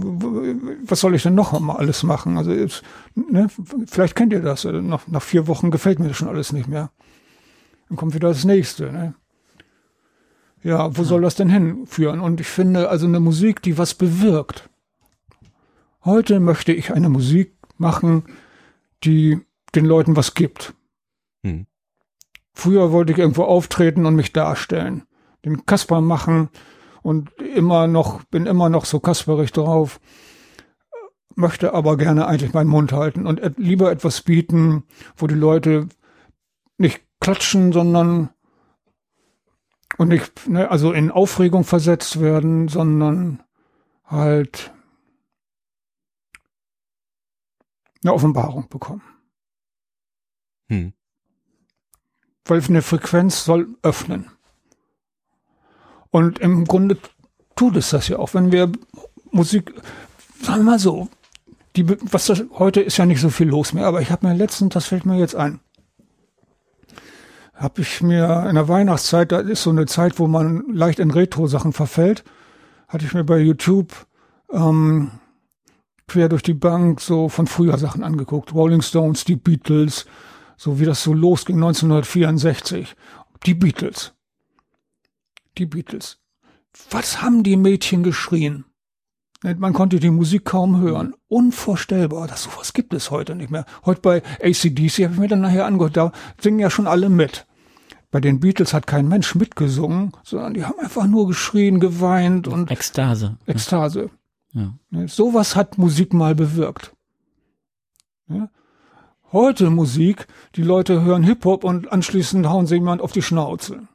was soll ich denn noch mal alles machen? Also jetzt, ne, vielleicht kennt ihr das. Nach, nach vier Wochen gefällt mir das schon alles nicht mehr. Dann kommt wieder das nächste. Ne? Ja, wo ja. soll das denn hinführen? Und ich finde also eine Musik, die was bewirkt. Heute möchte ich eine Musik machen, die den Leuten was gibt. Hm. Früher wollte ich irgendwo auftreten und mich darstellen, den Kasper machen und immer noch, bin immer noch so kasperig drauf, möchte aber gerne eigentlich meinen Mund halten und lieber etwas bieten, wo die Leute nicht klatschen, sondern und nicht, ne, also in Aufregung versetzt werden, sondern halt eine Offenbarung bekommen. Hm. Weil eine Frequenz soll öffnen. Und im Grunde tut es das ja auch, wenn wir Musik, sagen wir mal so, die, was das, heute ist ja nicht so viel los mehr, aber ich habe mir letztens, das fällt mir jetzt ein, habe ich mir in der Weihnachtszeit, da ist so eine Zeit, wo man leicht in Retro-Sachen verfällt, hatte ich mir bei YouTube ähm, quer durch die Bank so von früher Sachen angeguckt. Rolling Stones, die Beatles, so wie das so losging 1964. Die Beatles. Die Beatles. Was haben die Mädchen geschrien? Man konnte die Musik kaum hören. Unvorstellbar. Das sowas gibt es heute nicht mehr. Heute bei ACDC habe ich mir dann nachher angehört, da singen ja schon alle mit. Bei den Beatles hat kein Mensch mitgesungen, sondern die haben einfach nur geschrien, geweint und Ekstase. Ekstase. Ja. Ne, sowas hat Musik mal bewirkt. Ja? Heute Musik, die Leute hören Hip-Hop und anschließend hauen sie jemand auf die Schnauze.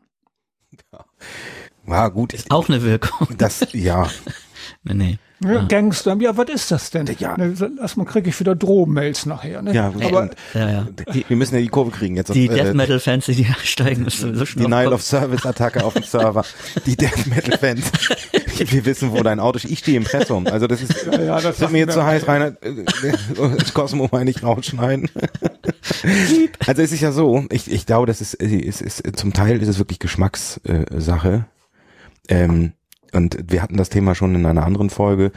Ja, ja gut. Ist auch eine Wirkung. Das, ja. nee, nee. Ja, ja. Gangster, ja, was ist das denn? Ja. Ne, erstmal kriege ich wieder Drohmails nachher. Ne? Ja, aber ja, ja. Die, wir müssen ja die Kurve kriegen jetzt. Die äh, Death Metal Fans, die steigen so, so schnell. Die Nile of Service Attacke auf dem Server. Die Death Metal Fans. wir wissen, wo dein Auto ist. Ich stehe im Pressum. Also das ist, ja, ja, das wird mir jetzt zu so heiß, Rainer. Das Cosmo mal nicht rausschneiden. also es ist ja so, ich, ich glaube, das ist, ist, ist, zum Teil ist es wirklich Geschmackssache. Ähm, und wir hatten das Thema schon in einer anderen Folge,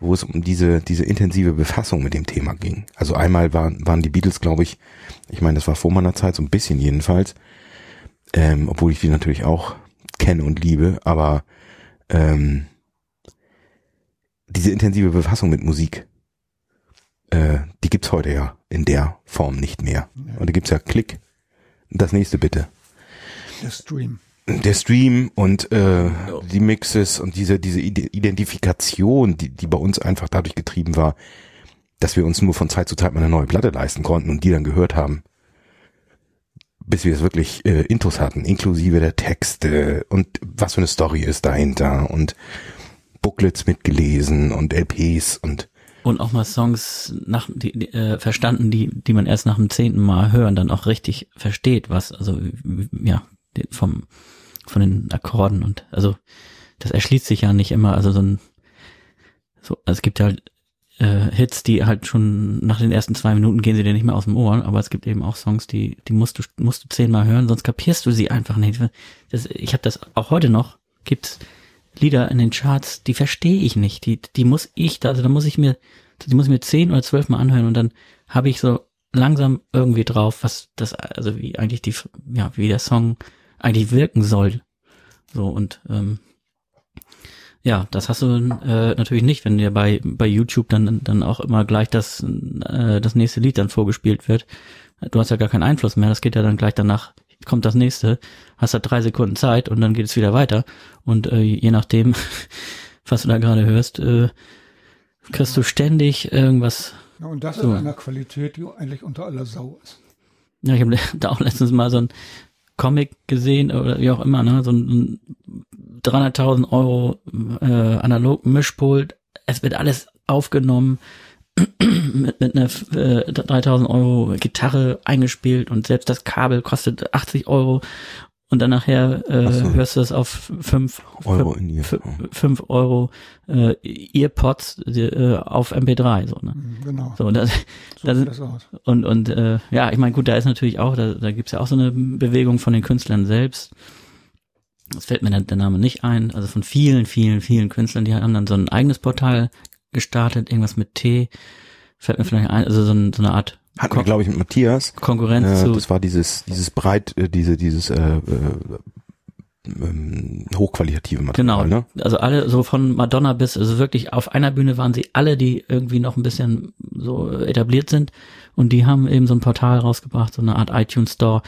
wo es um diese, diese intensive Befassung mit dem Thema ging. Also einmal waren, waren die Beatles, glaube ich, ich meine, das war vor meiner Zeit, so ein bisschen jedenfalls, ähm, obwohl ich die natürlich auch kenne und liebe, aber ähm, diese intensive Befassung mit Musik, äh, die gibt's heute ja in der Form nicht mehr. Und da gibt's ja Klick. Das nächste bitte. Der Stream der Stream und äh, ja. die Mixes und diese diese Identifikation, die die bei uns einfach dadurch getrieben war, dass wir uns nur von Zeit zu Zeit mal eine neue Platte leisten konnten und die dann gehört haben, bis wir es wirklich äh, Intos hatten, inklusive der Texte und was für eine Story ist dahinter und Booklets mitgelesen und LPs und und auch mal Songs nach die, die, äh, verstanden, die die man erst nach dem zehnten Mal hören dann auch richtig versteht, was also ja vom von den Akkorden und also das erschließt sich ja nicht immer. Also so ein so, also es gibt halt, äh, Hits, die halt schon nach den ersten zwei Minuten gehen sie dir nicht mehr aus dem Ohr, aber es gibt eben auch Songs, die die musst du musst du zehnmal hören, sonst kapierst du sie einfach nicht. Das, ich habe das auch heute noch. Gibt's Lieder in den Charts, die verstehe ich nicht. Die die muss ich, also da muss ich mir die muss ich mir zehn oder zwölf Mal anhören und dann habe ich so langsam irgendwie drauf, was das also wie eigentlich die ja wie der Song eigentlich wirken soll. So und ähm, ja, das hast du äh, natürlich nicht, wenn dir bei bei YouTube dann dann auch immer gleich das äh, das nächste Lied dann vorgespielt wird. Du hast ja gar keinen Einfluss mehr. Das geht ja dann gleich danach kommt das nächste. Hast da drei Sekunden Zeit und dann geht es wieder weiter. Und äh, je nachdem, was du da gerade hörst, äh, kriegst du ständig irgendwas. Ja, und das so. in einer Qualität, die eigentlich unter aller Sau ist. Ja, ich habe da auch letztens mal so ein Comic gesehen oder wie auch immer, ne? so ein 300.000 Euro äh, analog Mischpult, es wird alles aufgenommen mit, mit einer äh, 3000 Euro Gitarre eingespielt und selbst das Kabel kostet 80 Euro und dann nachher äh, so. hörst du es auf 5 Euro, in 5 Euro äh, Earpods äh, auf MP3 so ne? Mhm, genau. So das, so das, das und und äh, ja ich meine gut da ist natürlich auch da, da gibt's ja auch so eine Bewegung von den Künstlern selbst. Das fällt mir der, der Name nicht ein. Also von vielen vielen vielen Künstlern die haben dann so ein eigenes Portal gestartet, irgendwas mit T, fällt mir vielleicht ein, also so, ein, so eine Art hatten wir, glaube ich, mit Matthias. Konkurrenz äh, zu. Das war dieses, dieses breit, äh, diese, dieses äh, äh, ähm, hochqualitative Material. Genau. Ne? Also alle so von Madonna bis, also wirklich auf einer Bühne waren sie alle, die irgendwie noch ein bisschen so etabliert sind. Und die haben eben so ein Portal rausgebracht, so eine Art iTunes Store,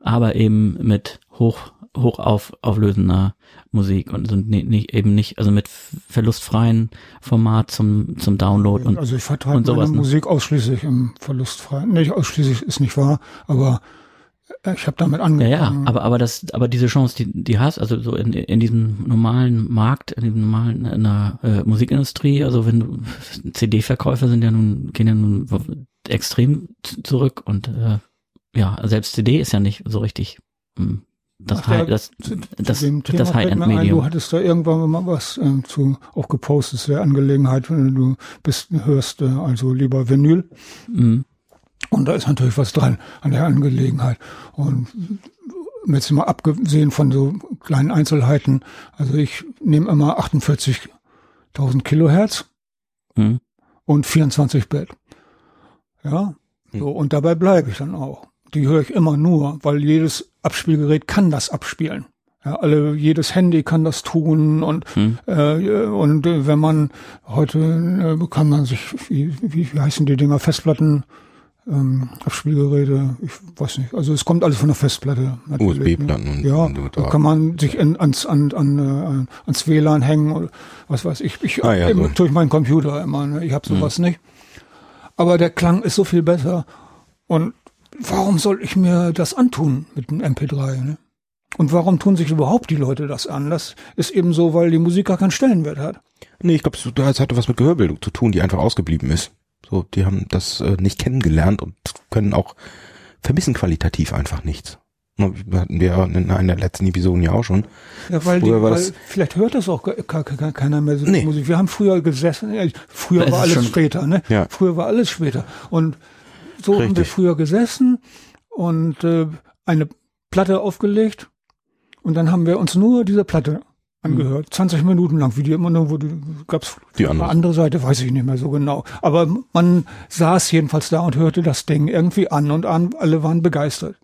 aber eben mit hoch, hoch auf, auflösender Musik und sind nicht, nicht, eben nicht, also mit verlustfreien Format zum, zum Download und Also ich vertreibe und sowas, meine ne? Musik ausschließlich im verlustfreien. Nicht ausschließlich ist nicht wahr, aber ich habe damit Ja, angefangen. ja, aber aber das, aber diese Chance, die die hast, also so in in diesem normalen Markt, in diesem normalen in der äh, Musikindustrie, also wenn du CD-Verkäufe sind ja nun gehen ja nun extrem zurück und äh, ja, selbst CD ist ja nicht so richtig mh, das High, das Zu, das zu das ein, Du High-End-Medium. hattest da irgendwann mal was ähm, zu auch gepostet zu der Angelegenheit, wenn du bist hörst, äh, also lieber Vinyl. Mhm. Und da ist natürlich was dran an der Angelegenheit. Und jetzt mal abgesehen von so kleinen Einzelheiten, also ich nehme immer 48.000 Kilohertz Mhm. und 24 Bit. Ja, so, und dabei bleibe ich dann auch. Die höre ich immer nur, weil jedes Abspielgerät kann das abspielen. Ja, alle, jedes Handy kann das tun und Hm. äh, und äh, wenn man heute äh, kann man sich wie, wie, wie heißen die Dinger Festplatten ähm, Abspielgeräte, ich weiß nicht. Also es kommt alles von der Festplatte. USB-Platten ne? und- ja, und- da kann man sich in, ans an, an, äh, ans WLAN hängen oder was weiß ich. Ich Ah, ja, so. durch meinen Computer immer. Ne? Ich habe Mhm. sowas nicht. Aber der Klang ist so viel besser. Und warum soll ich mir das antun mit dem MP3? Ne? Und warum tun sich überhaupt die Leute das an? Das ist eben so, weil die Musik gar keinen Stellenwert hat. Nee, ich glaube, es hatte was mit Gehörbildung zu tun, die einfach ausgeblieben ist. So, die haben das äh, nicht kennengelernt und können auch vermissen qualitativ einfach nichts. Hatten wir in einer der letzten Episoden ja auch schon. Ja, weil, die, weil das- vielleicht hört das auch ke- ke- keiner mehr so Nee. Musik. Wir haben früher gesessen, früher war alles schon- später, ne? Ja. Früher war alles später. Und so haben wir Richtig. früher gesessen und äh, eine Platte aufgelegt und dann haben wir uns nur diese Platte angehört. 20 Minuten lang, wie die immer nur, wo die, gab's Die eine andere. andere Seite, weiß ich nicht mehr so genau. Aber man saß jedenfalls da und hörte das Ding irgendwie an und an, alle waren begeistert.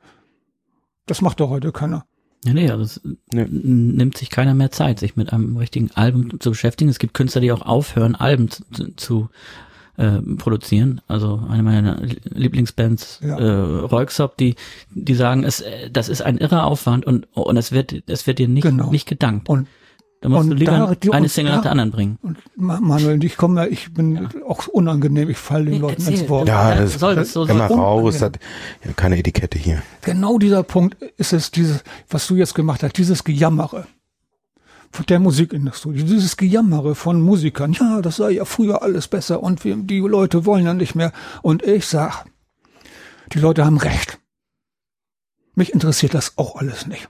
Das macht doch heute keiner. Ja, nee, also es Nee. nimmt sich keiner mehr Zeit, sich mit einem richtigen Album zu beschäftigen. Es gibt Künstler, die auch aufhören, Alben zu, zu äh, produzieren. Also eine meiner Lieblingsbands, Ja. äh, Royksop, die die sagen, es äh, das ist ein irrer Aufwand und und es wird es wird dir nicht Genau. nicht gedankt. Und da musst und du lieber da- die- eine Single nach der anderen bringen. Und Ma- Manuel, ich komme, ja- ich bin auch unangenehm, ich falle den Nee, Leuten erzähl. ins Wort. Ja, Ja, das soll das so immer sein? raus, hat ja, keine Etikette hier. Genau dieser Punkt ist es, dieses, was du jetzt gemacht hast, dieses Gejammere der Musikindustrie, dieses Gejammere von Musikern. Ja, das sei ja früher alles besser und wir, die Leute wollen ja nicht mehr. Und ich sag, die Leute haben recht. Mich interessiert das auch alles nicht.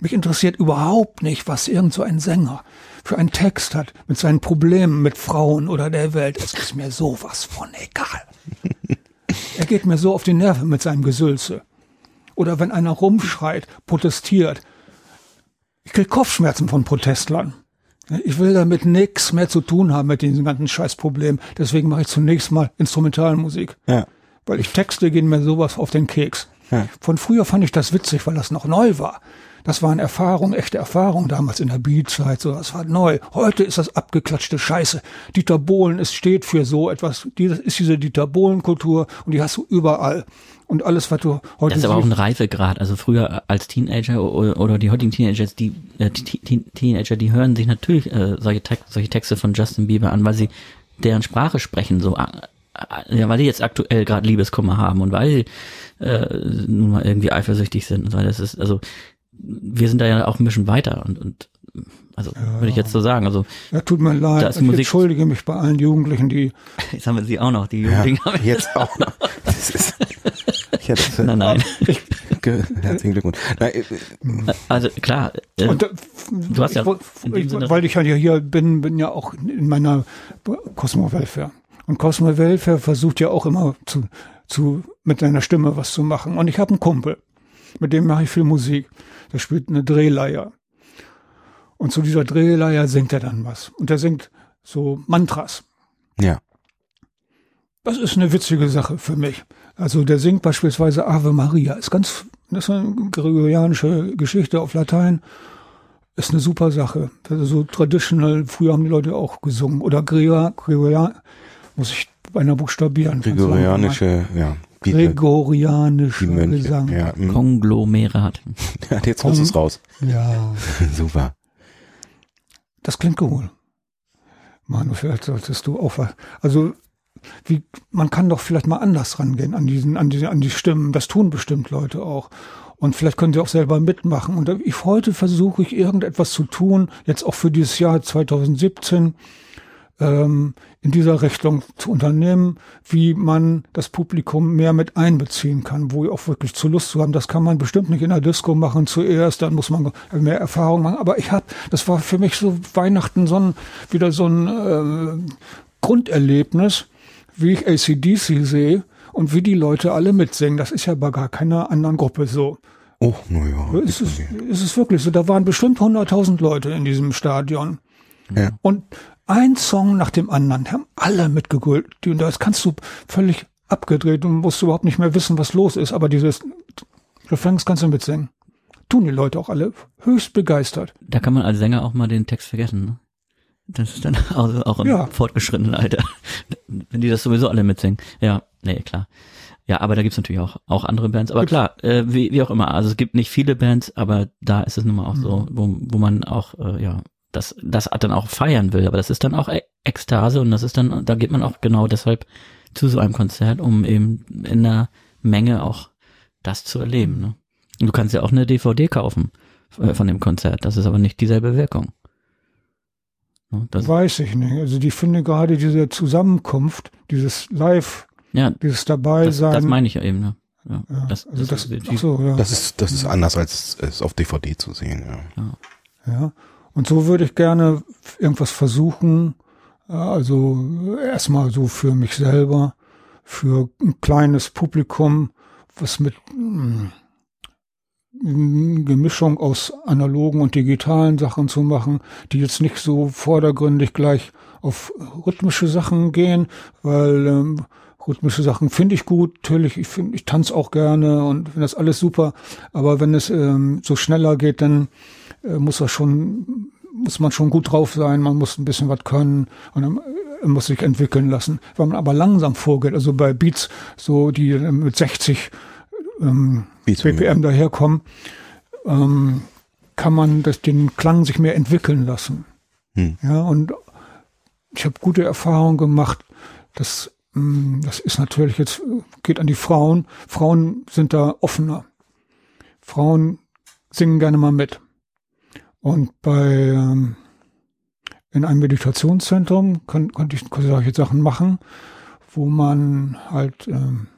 Mich interessiert überhaupt nicht, was irgend so ein Sänger für einen Text hat mit seinen Problemen mit Frauen oder der Welt. Es ist mir sowas von egal. Er geht mir so auf die Nerven mit seinem Gesülze. Oder wenn einer rumschreit, protestiert. Ich krieg Kopfschmerzen von Protestlern. Ich will damit nichts mehr zu tun haben mit diesen ganzen Scheißproblemen. Deswegen mache ich zunächst mal Instrumentalmusik. Ja. Weil ich Texte gehen mir sowas auf den Keks. Ja. Von früher fand ich das witzig, weil das noch neu war. Das waren Erfahrungen, echte Erfahrungen damals in der Beatzeit, so das war neu. Heute ist das abgeklatschte Scheiße. Dieter Bohlen, es steht für so etwas. Das ist diese Dieter Bohlen Kultur und die hast du überall. Und alles, was du heute Das ist aber auch ein Reifegrad. Also früher als Teenager oder die heutigen Teenagers, die äh, Teenager, die hören sich natürlich äh, solche, Tex solche Texte von Justin Bieber an, weil sie deren Sprache sprechen, so ja, weil die jetzt aktuell gerade Liebeskummer haben und weil äh, nun mal irgendwie eifersüchtig sind und so. Das ist also wir sind da ja auch ein bisschen weiter und und Also würde ich jetzt so sagen. Also Ja, tut mir leid. Ist ich Musik- entschuldige mich bei allen Jugendlichen, die jetzt haben wir sie auch noch, die Ja, Jugendlichen haben wir jetzt auch noch. Das ist, ich hätte, Nein, nein. Ge- Herzlichen Glückwunsch. Nein, äh, Also klar, äh, Und Du hast ja ich, ich, weil ich ja hier bin, bin ja auch in meiner Cosmo Welfare. Und Cosmo Welfare versucht ja auch immer zu, zu, mit seiner Stimme was zu machen. Und ich habe einen Kumpel, mit dem mache ich viel Musik. Der spielt eine Drehleier. Und zu dieser Drehleier singt er dann was. Und er singt so Mantras. ja. Das ist eine witzige Sache für mich. Also der singt beispielsweise Ave Maria. Ist ganz, das ist eine gregorianische Geschichte auf Latein. Ist eine super Sache. Das ist so traditional. Früher haben die Leute auch gesungen. Oder Gregor, Gregorian, muss ich beinahe buchstabieren. Gregorianische, ja. Mönche. Gesang. Ja, mm. Konglomerat. ja, jetzt haust du es raus. ja. Super. Das klingt cool. Manu, vielleicht solltest du auch was. Also, wie, man kann doch vielleicht mal anders rangehen an diesen, an die, an die Stimmen. Das tun bestimmt Leute auch. Und vielleicht können sie auch selber mitmachen. Und ich, heute versuche ich irgendetwas zu tun, jetzt auch für dieses Jahr 2017, ähm, in dieser Richtung zu unternehmen, wie man das Publikum mehr mit einbeziehen kann, wo ihr auch wirklich zu Lust zu haben. Das kann man bestimmt nicht in der Disco machen zuerst, dann muss man mehr Erfahrung machen. Aber ich habe, das war für mich so Weihnachten so ein, wieder so ein äh, Grunderlebnis, wie ich ACDC sehe und wie die Leute alle mitsingen. Das ist ja bei gar keiner anderen Gruppe so. Oh, naja. Ist es, ist es wirklich so? Da waren bestimmt 100.000 Leute in diesem Stadion. Ja. Und ein Song nach dem anderen, die haben alle mitgegult. Und das kannst du völlig abgedreht und musst überhaupt nicht mehr wissen, was los ist. Aber dieses Refrains kannst du mitsingen. Tun die Leute auch alle höchst begeistert. Da kann man als Sänger auch mal den Text vergessen. Ne? Das ist dann also auch im Ja. fortgeschrittenen Alter. Wenn die das sowieso alle mitsingen. Ja, nee, klar. Ja, aber da gibt's natürlich auch, auch andere Bands. Aber klar, äh, wie, wie auch immer. Also es gibt nicht viele Bands, aber da ist es nun mal auch so, Mhm. wo, wo man auch, äh, ja, das, das dann auch feiern will. Aber das ist dann auch E- Ekstase und das ist dann, da geht man auch genau deshalb zu so einem Konzert, um eben in der Menge auch das zu erleben. Ne? Du kannst ja auch eine DVD kaufen äh, von dem Konzert. Das ist aber nicht dieselbe Wirkung. Ne, Das, Weiß ich nicht. Also die finde gerade diese Zusammenkunft, dieses Live, ja, dieses dabei das, sein. das meine ich ja eben. Ne? Ja, ja, das, also das, ist- ach so, ja. Das ist, das ist anders als es auf DVD zu sehen, ja. Ja, und so würde ich gerne irgendwas versuchen, äh, also erstmal so für mich selber, für ein kleines Publikum, was mit mm, mm, Gemischung aus analogen und digitalen Sachen zu machen, die jetzt nicht so vordergründig gleich auf rhythmische Sachen gehen, weil ähm, rhythmische Sachen finde ich gut, natürlich, ich finde, ich tanze auch gerne und finde das alles super, aber wenn es ähm, so schneller geht, dann muss das schon, muss man schon gut drauf sein, man muss ein bisschen was können und dann äh, muss sich entwickeln lassen. Wenn man aber langsam vorgeht, also bei Beats, so die äh, mit 60 ähm, Beats BPM daherkommen, ähm, kann man das, den Klang sich mehr entwickeln lassen. Hm. Ja, und ich habe gute Erfahrungen gemacht. Das, mh, das ist natürlich jetzt, äh, geht an die Frauen. Frauen sind da offener. Frauen singen gerne mal mit. Und bei ähm, in einem Meditationszentrum kon konnte ich solche Sachen machen, wo man halt ähm,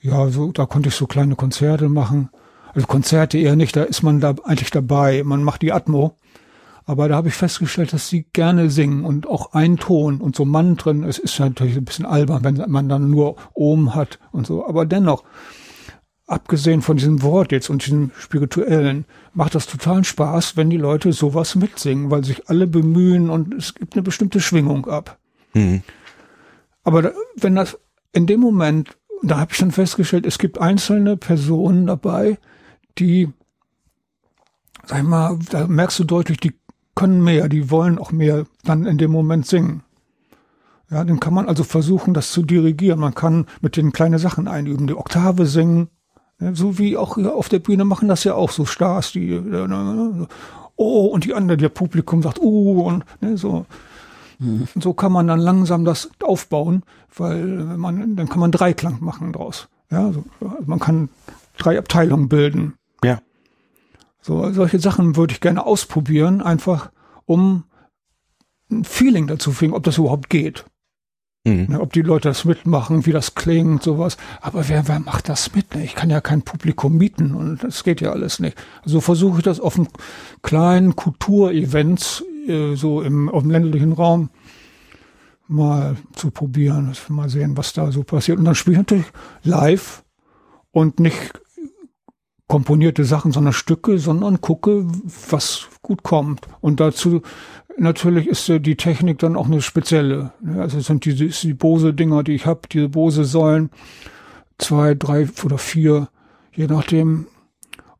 ja so da konnte ich so kleine Konzerte machen. Also Konzerte eher nicht, da ist man da eigentlich dabei. Man macht die Atmo. Aber da habe ich festgestellt, dass sie gerne singen und auch einen Ton und so Mantren. Es ist natürlich ein bisschen albern, wenn man dann nur Ohm hat und so. Aber dennoch, abgesehen von diesem Wort jetzt und diesem spirituellen, macht das totalen Spaß, wenn die Leute sowas mitsingen, weil sich alle bemühen und es gibt eine bestimmte Schwingung ab. Mhm. Aber da, wenn das in dem Moment, da habe ich dann festgestellt, es gibt einzelne Personen dabei, die, sag ich mal, da merkst du deutlich, die können mehr, die wollen auch mehr dann in dem Moment singen. Ja, dann kann man also versuchen, das zu dirigieren. Man kann mit den kleinen Sachen einüben, die Oktave singen, so wie auch hier auf der Bühne machen das ja auch so Stars, die äh, oh und die andere, der Publikum sagt uh und ne, so. Und so kann man dann langsam das aufbauen, weil man, dann kann man Dreiklang machen draus. Ja, so, also man kann drei Abteilungen bilden. Ja. So, solche Sachen würde ich gerne ausprobieren, einfach um ein Feeling dazu kriegen, ob das überhaupt geht. Mhm. Ne, ob die Leute das mitmachen, wie das klingt, sowas. Aber wer, wer macht das mit? Ne? Ich kann ja kein Publikum mieten und das geht ja alles nicht. Also versuche ich das auf einem kleinen Kulturevents, äh, so im, auf dem ländlichen Raum, mal zu probieren, mal sehen, was da so passiert. Und dann spiele ich natürlich live und nicht komponierte Sachen, sondern Stücke, sondern gucke, was gut kommt. Und dazu natürlich ist die Technik dann auch eine spezielle. Also es sind diese die Bose-Dinger, die ich habe, diese Bose-Säulen, zwei, drei oder vier, je nachdem.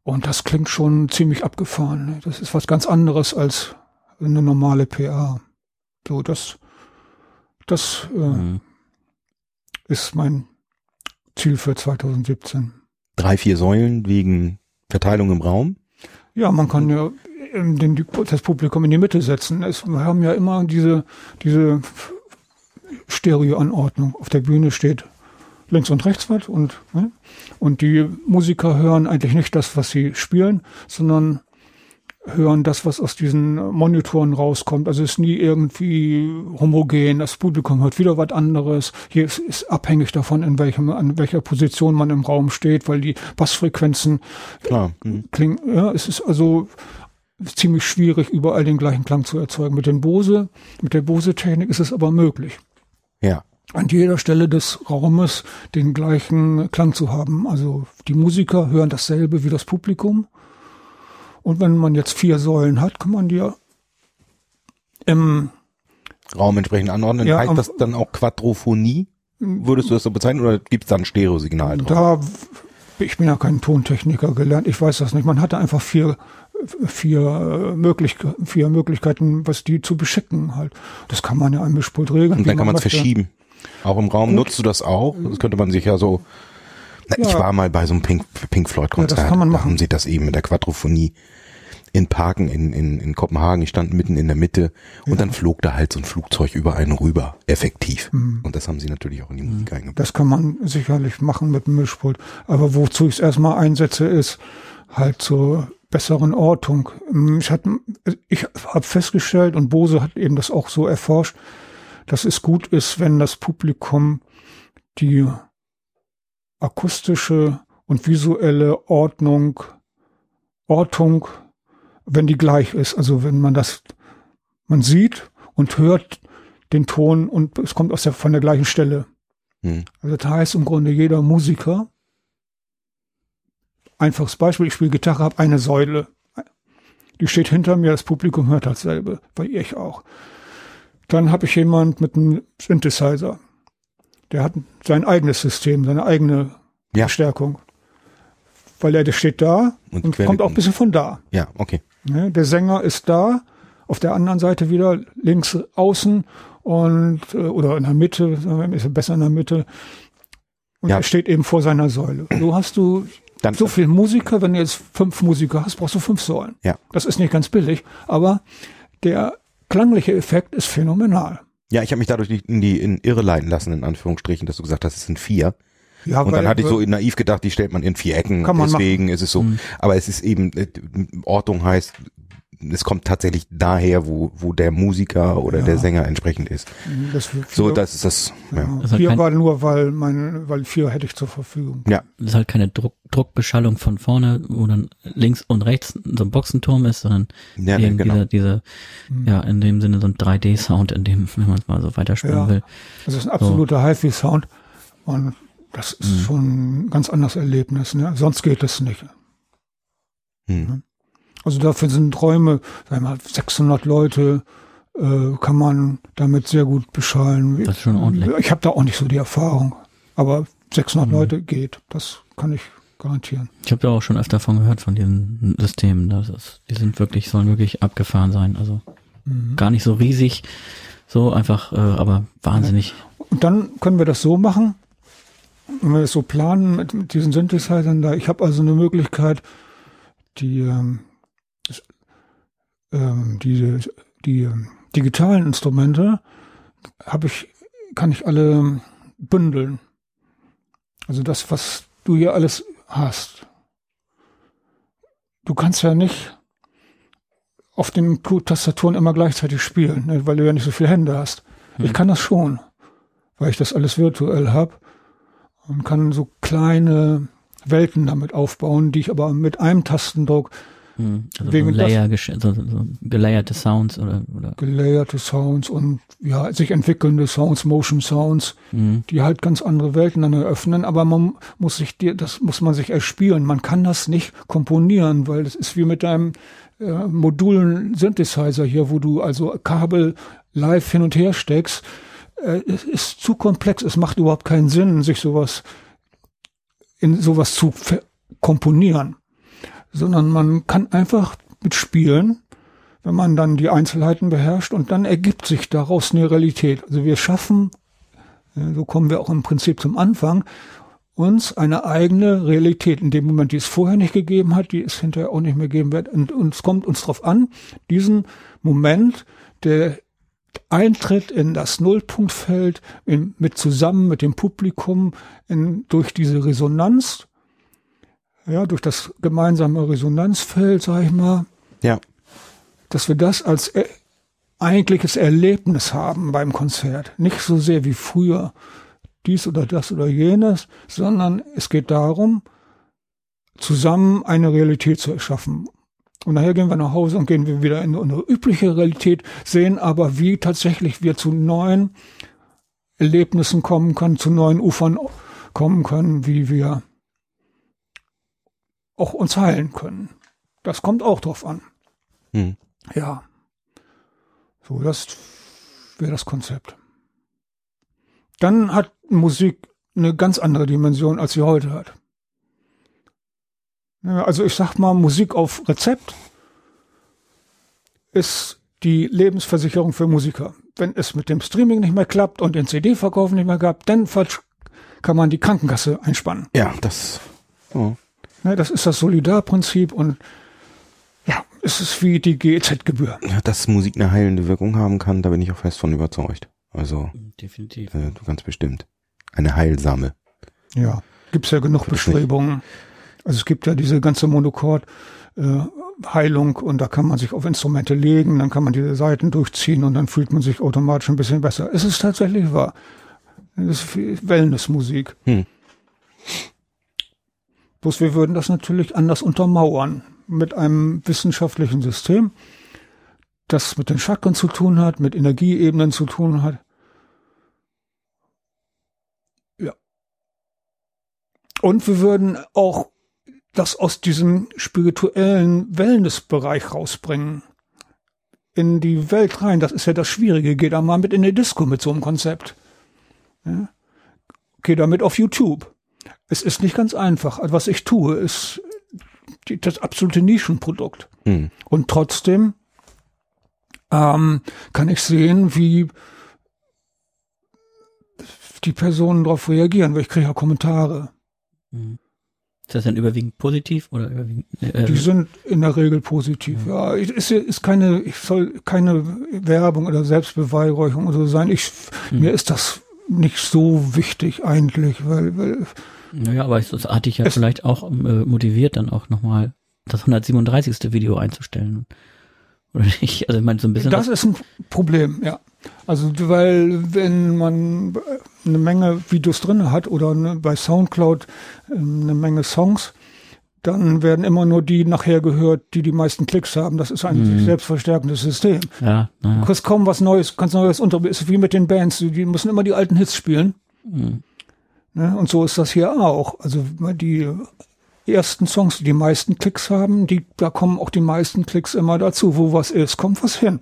Und das klingt schon ziemlich abgefahren. Das ist was ganz anderes als eine normale PA. So, das, das äh, mhm. ist mein Ziel für 2017. Drei, vier Säulen wegen Verteilung im Raum? Ja, man kann ja den, das Publikum in die Mitte setzen. Es, wir haben ja immer diese, diese Stereoanordnung. Auf der Bühne steht links und rechts was und, ne? und die Musiker hören eigentlich nicht das, was sie spielen, sondern hören das, was aus diesen Monitoren rauskommt. Also es ist nie irgendwie homogen. Das Publikum hört wieder was anderes. Hier ist, ist abhängig davon, in welchem, an welcher Position man im Raum steht, weil die Bassfrequenzen Klar. Mhm. klingen. Ja, es ist also ziemlich schwierig, überall den gleichen Klang zu erzeugen. Mit den Bose, mit der Bose-Technik ist es aber möglich. Ja. An jeder Stelle des Raumes den gleichen Klang zu haben. Also die Musiker hören dasselbe wie das Publikum. Und wenn man jetzt vier Säulen hat, kann man die im Raum entsprechend anordnen. Ja, heißt das dann auch Quadrophonie? Würdest du das so bezeichnen oder gibt es da ein Stereosignal drauf? Da, ich bin ja kein Tontechniker gelernt, ich weiß das nicht. Man hatte einfach vier vier, Möglich vier Möglichkeiten, was die zu beschicken halt. Das kann man ja am Mischpult regeln. Und dann kann man es verschieben. Auch im Raum Gut. nutzt du das auch? Das könnte man sich ja so. Na, ja. Ich war mal bei so einem Pink, Pink Floyd Konzert. Ja, das kann man machen. Da haben sie das eben mit der Quadrophonie in Parken in, in, in Kopenhagen. Ich stand mitten in der Mitte und ja. dann flog da halt so ein Flugzeug über einen rüber. Effektiv. Mhm. Und das haben sie natürlich auch in die Musik mhm. eingebaut. Das kann man sicherlich machen mit dem Mischpult. Aber wozu ich es erstmal einsetze, ist halt so besseren Ortung. Ich, hatte, ich habe festgestellt, und Bose hat eben das auch so erforscht, dass es gut ist, wenn das Publikum die akustische und visuelle Ordnung, Ortung, wenn die gleich ist. Also wenn man das, man sieht und hört den Ton und es kommt aus der, von der gleichen Stelle. Hm. Also das heißt im Grunde jeder Musiker Einfaches Beispiel, ich spiele Gitarre, habe eine Säule. Die steht hinter mir, das Publikum hört dasselbe, weil ich auch. Dann habe ich jemand mit einem Synthesizer. Der hat sein eigenes System, seine eigene ja. Verstärkung. Weil er, der steht da und, und kommt auch ein bisschen von da. Ja, okay. der Sänger ist da, auf der anderen Seite wieder links außen und äh, oder in der Mitte, ist er besser in der Mitte. Und ja. er steht eben vor seiner Säule. So hast du dann, so viel Musiker, wenn du jetzt fünf Musiker hast, brauchst du fünf Säulen. Ja. Das ist nicht ganz billig, aber der klangliche Effekt ist phänomenal. Ja, ich habe mich dadurch in die in Irre leiten lassen, in Anführungsstrichen, dass du gesagt hast, es sind vier. Ja, und dann hatte ich so naiv gedacht, die stellt man in vier Ecken, deswegen machen. ist es so. Mhm. Aber es ist eben, äh, Ortung heißt, es kommt tatsächlich daher, wo, wo der Musiker oder ja. der Sänger entsprechend ist. Das so, das ist das. Ja. ja. Das vier war nur, weil mein, weil vier hätte ich zur Verfügung. Ja. Das ist halt keine Druck, Druckbeschallung von vorne, wo dann links und rechts so ein Boxenturm ist, sondern ja, eben genau. diese, diese, mhm. ja, in dem Sinne so ein 3D-Sound, in dem, wenn man es mal so weiterspielen ja. will. Das ist ein absoluter so. HiFi-Sound. Und das ist mhm. schon ein ganz anderes Erlebnis, ne? Sonst geht es nicht. Mhm. Also dafür sind Räume, sagen wir mal, 600 Leute, äh, kann man damit sehr gut beschallen. Das ist schon ordentlich. Ich habe da auch nicht so die Erfahrung, aber 600 mhm. Leute geht, das kann ich garantieren. Ich habe ja auch schon öfter davon gehört, von diesen Systemen. Das ist, die sind wirklich, sollen wirklich abgefahren sein. Also mhm. gar nicht so riesig, so einfach, äh, aber wahnsinnig. Und dann können wir das so machen, wenn wir das so planen mit, mit diesen Synthesizern da. Ich habe also eine Möglichkeit, die ähm, ähm, diese, die ähm, digitalen Instrumente habe ich, kann ich alle bündeln. Also das, was du hier alles hast. du kannst ja nicht auf den Tastaturen immer gleichzeitig spielen, ne, weil du ja nicht so viele Hände hast. Hm. Ich kann das schon, weil ich das alles virtuell habe und kann so kleine Welten damit aufbauen, die ich aber mit einem Tastendruck hm, also wegen so, Layer, so, so gelayerte Sounds oder, oder gelayerte Sounds und ja sich entwickelnde Sounds, Motion Sounds, mhm. die halt ganz andere Welten dann eröffnen. Aber man muss sich dir, das muss man sich erspielen. Man kann das nicht komponieren, weil das ist wie mit deinem äh, modulen Synthesizer hier, wo du also Kabel live hin und her steckst. Äh, es ist zu komplex. Es macht überhaupt keinen Sinn, sich sowas in sowas zu komponieren sondern man kann einfach mitspielen, wenn man dann die Einzelheiten beherrscht und dann ergibt sich daraus eine Realität. Also wir schaffen, so kommen wir auch im Prinzip zum Anfang, uns eine eigene Realität in dem Moment, die es vorher nicht gegeben hat, die es hinterher auch nicht mehr geben wird. Und, und es kommt uns darauf an, diesen Moment, der Eintritt in das Nullpunktfeld in, mit zusammen mit dem Publikum in, durch diese Resonanz ja, durch das gemeinsame Resonanzfeld, sag ich mal. Ja. Dass wir das als e eigentliches Erlebnis haben beim Konzert. Nicht so sehr wie früher dies oder das oder jenes, sondern es geht darum, zusammen eine Realität zu erschaffen. Und nachher gehen wir nach Hause und gehen wir wieder in unsere übliche Realität, sehen aber, wie tatsächlich wir zu neuen Erlebnissen kommen können, zu neuen Ufern kommen können, wie wir auch uns heilen können. Das kommt auch drauf an. Hm. Ja. So, das wäre das Konzept. Dann hat Musik eine ganz andere Dimension, als sie heute hat. Also ich sag mal, Musik auf Rezept ist die Lebensversicherung für Musiker. Wenn es mit dem Streaming nicht mehr klappt und den CD-Verkauf nicht mehr gab, dann kann man die Krankenkasse einspannen. Ja, das. Oh. Ne, das ist das Solidarprinzip und ja, es ist wie die GEZ-Gebühr. Ja, dass Musik eine heilende Wirkung haben kann, da bin ich auch fest von überzeugt. Also definitiv. Äh, ganz bestimmt. Eine heilsame. Ja, gibt's ja genug Bestrebungen. Also es gibt ja diese ganze Monokord äh, Heilung und da kann man sich auf Instrumente legen, dann kann man diese Seiten durchziehen und dann fühlt man sich automatisch ein bisschen besser. Es ist tatsächlich wahr. Es ist Wellnessmusik. Hm. Bloß wir würden das natürlich anders untermauern mit einem wissenschaftlichen System, das mit den Chakren zu tun hat, mit Energieebenen zu tun hat. Ja. Und wir würden auch das aus diesem spirituellen Wellnessbereich rausbringen. In die Welt rein. Das ist ja das Schwierige. Geh da mal mit in die Disco mit so einem Konzept. Ja? Geh damit auf YouTube. Es ist nicht ganz einfach. Was ich tue, ist das absolute Nischenprodukt. Mhm. Und trotzdem ähm, kann ich sehen, wie die Personen darauf reagieren, weil ich kriege ja Kommentare. Mhm. Ist das dann überwiegend positiv oder überwiegend? Äh, die sind in der Regel positiv. Mhm. Ja, ist, ist keine, ich soll keine Werbung oder Selbstbeweihräuchung oder so sein. Ich, mhm. mir ist das nicht so wichtig eigentlich, weil, weil naja, aber das hat dich ja es vielleicht auch äh, motiviert, dann auch nochmal das 137. Video einzustellen. Oder nicht? Also ich meine, so ein bisschen. Das ist ein Problem, ja. Also, weil wenn man eine Menge Videos drin hat oder ne, bei Soundcloud ähm, eine Menge Songs, dann werden immer nur die nachher gehört, die die meisten Klicks haben. Das ist ein mhm. selbstverstärkendes System. Ja, naja. Du kriegst kaum was Neues, kannst Neues unter, ist wie mit den Bands, die müssen immer die alten Hits spielen. Mhm. Ne? Und so ist das hier auch. Also die ersten Songs, die die meisten Klicks haben, die, da kommen auch die meisten Klicks immer dazu. Wo was ist, kommt was hin.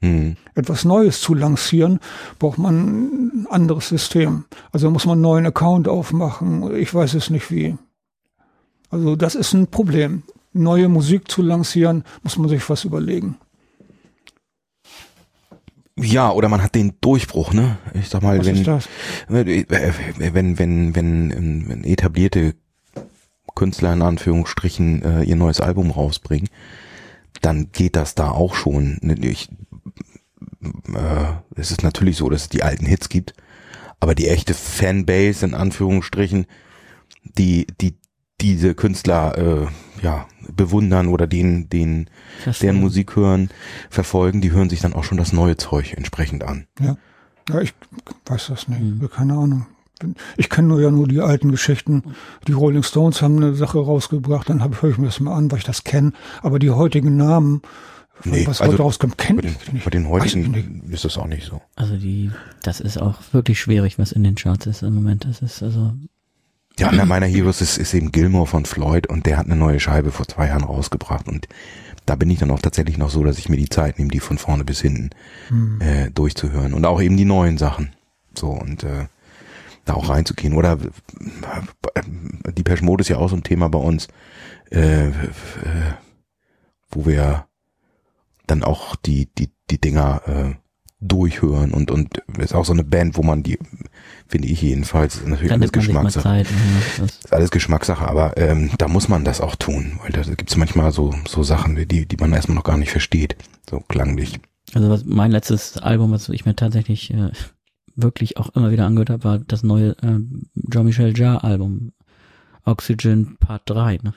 Mhm. Etwas Neues zu lancieren, braucht man ein anderes System. Also muss man einen neuen Account aufmachen. Ich weiß es nicht wie. Also das ist ein Problem. Neue Musik zu lancieren, muss man sich was überlegen. Ja, oder man hat den Durchbruch, ne? Ich sag mal, Was wenn, wenn, wenn, wenn, wenn, etablierte Künstler in Anführungsstrichen äh, ihr neues Album rausbringen, dann geht das da auch schon. Ne, ich, äh, es ist natürlich so, dass es die alten Hits gibt, aber die echte Fanbase in Anführungsstrichen, die, die diese Künstler äh, ja, bewundern oder den, den, deren Musik hören, verfolgen, die hören sich dann auch schon das neue Zeug entsprechend an. Ja. Ja, ich weiß das nicht. Mhm. Keine Ahnung. Ich kenne nur ja nur die alten Geschichten. Die Rolling Stones haben eine Sache rausgebracht, dann höre ich mir das mal an, weil ich das kenne. Aber die heutigen Namen, nee, was also heute rauskommt, kenne ich nicht. Bei den heutigen ist das auch nicht so. Also die, das ist auch wirklich schwierig, was in den Charts ist im Moment. Das ist also. Ja, einer meiner Heroes ist, ist eben Gilmore von Floyd und der hat eine neue Scheibe vor zwei Jahren rausgebracht und da bin ich dann auch tatsächlich noch so, dass ich mir die Zeit nehme, die von vorne bis hinten hm. äh, durchzuhören und auch eben die neuen Sachen. So und äh, da auch reinzugehen. Oder äh, die Mode ist ja auch so ein Thema bei uns, äh, äh, wo wir dann auch die, die, die Dinger äh, durchhören und und ist auch so eine Band, wo man die, finde ich jedenfalls, natürlich alles Geschmackssache. Zeit, ja, ist alles Geschmackssache, aber ähm, da muss man das auch tun, weil da gibt es manchmal so so Sachen, die die man erstmal noch gar nicht versteht, so klanglich. Also was mein letztes Album, was ich mir tatsächlich äh, wirklich auch immer wieder angehört habe, war das neue äh, Jean-Michel Jarre Album Oxygen Part 3. Ne?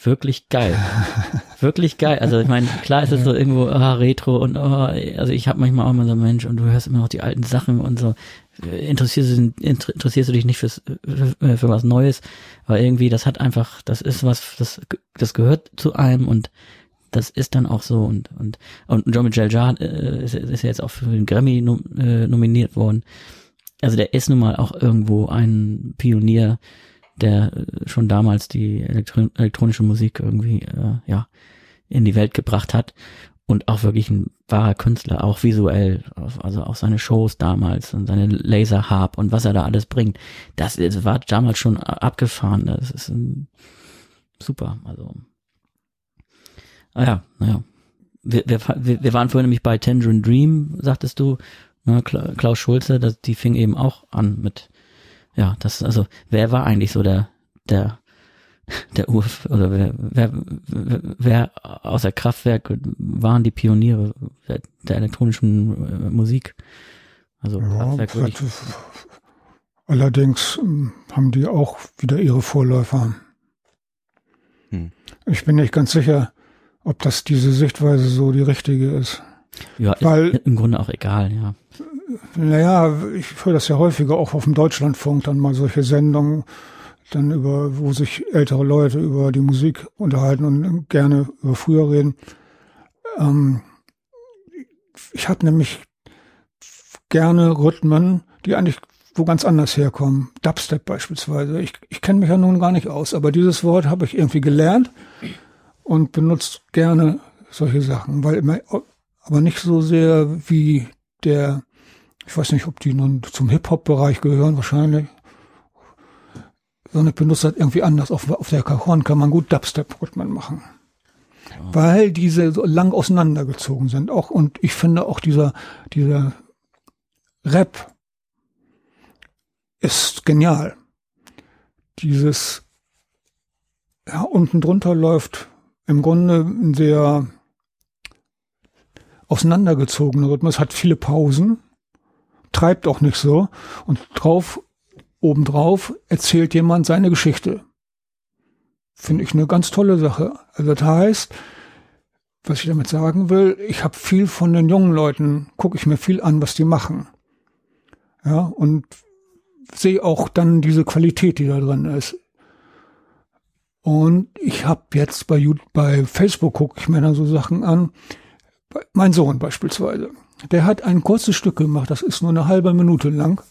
Wirklich geil. Wirklich geil. Also ich meine, klar ist es so irgendwo ah, Retro und oh, also ich habe manchmal auch immer so Mensch und du hörst immer noch die alten Sachen und so. Interessierst du, interessierst du dich nicht fürs, für, für was Neues, aber irgendwie das hat einfach, das ist was, das, das gehört zu einem und das ist dann auch so und und und John Michel Jarre äh, ist, ist ja jetzt auch für den Grammy nom, äh, nominiert worden. Also der ist nun mal auch irgendwo ein Pionier, der schon damals die Elektro elektronische Musik irgendwie äh, ja in die Welt gebracht hat und auch wirklich ein wahrer Künstler, auch visuell, also auch seine Shows damals und seine Laser Harp und was er da alles bringt. Das, das war damals schon abgefahren. Das ist ein, super. Also Ah ja, naja. Wir, wir, wir waren vorhin nämlich bei Tangerine Dream, sagtest du, ne, Klaus Schulze, das, die fing eben auch an mit, ja, das, also, wer war eigentlich so der, der, der Ur, oder wer, wer, wer aus der Kraftwerk waren die Pioniere der, der elektronischen äh, Musik? Also ja, Kraftwerk würde ich, Allerdings ähm, haben die auch wieder ihre Vorläufer. Hm. Ich bin nicht ganz sicher, ob das diese Sichtweise so die richtige ist. Ja, Weil, ist im Grunde auch egal, ja. Naja, ich höre das ja häufiger auch auf dem Deutschlandfunk, dann mal solche Sendungen, dann über, wo sich ältere Leute über die Musik unterhalten und gerne über früher reden. Ähm, ich habe nämlich gerne Rhythmen, die eigentlich wo ganz anders herkommen. Dubstep beispielsweise. Ich, ich kenne mich ja nun gar nicht aus, aber dieses Wort habe ich irgendwie gelernt und benutzt gerne solche Sachen, weil immer, aber nicht so sehr wie der, ich weiß nicht, ob die nun zum Hip-Hop-Bereich gehören, wahrscheinlich, sondern ich benutze das irgendwie anders. Auf, auf der Cajon kann man gut Dubstep-Rhythmen machen. Ja. Weil diese so lang auseinandergezogen sind. Auch, und ich finde auch dieser, dieser Rap ist genial. Dieses, ja, unten drunter läuft im Grunde ein sehr auseinandergezogener Rhythmus, hat viele Pausen, treibt auch nicht so und drauf, obendrauf erzählt jemand seine Geschichte. Finde ich eine ganz tolle Sache. Also das heißt, was ich damit sagen will, ich habe viel von den jungen Leuten, gucke ich mir viel an, was die machen. Ja, und sehe auch dann diese Qualität, die da drin ist. Und ich habe jetzt bei, bei Facebook gucke ich mir dann so Sachen an. Mein Sohn beispielsweise, der hat ein kurzes Stück gemacht, das ist nur eine halbe Minute lang,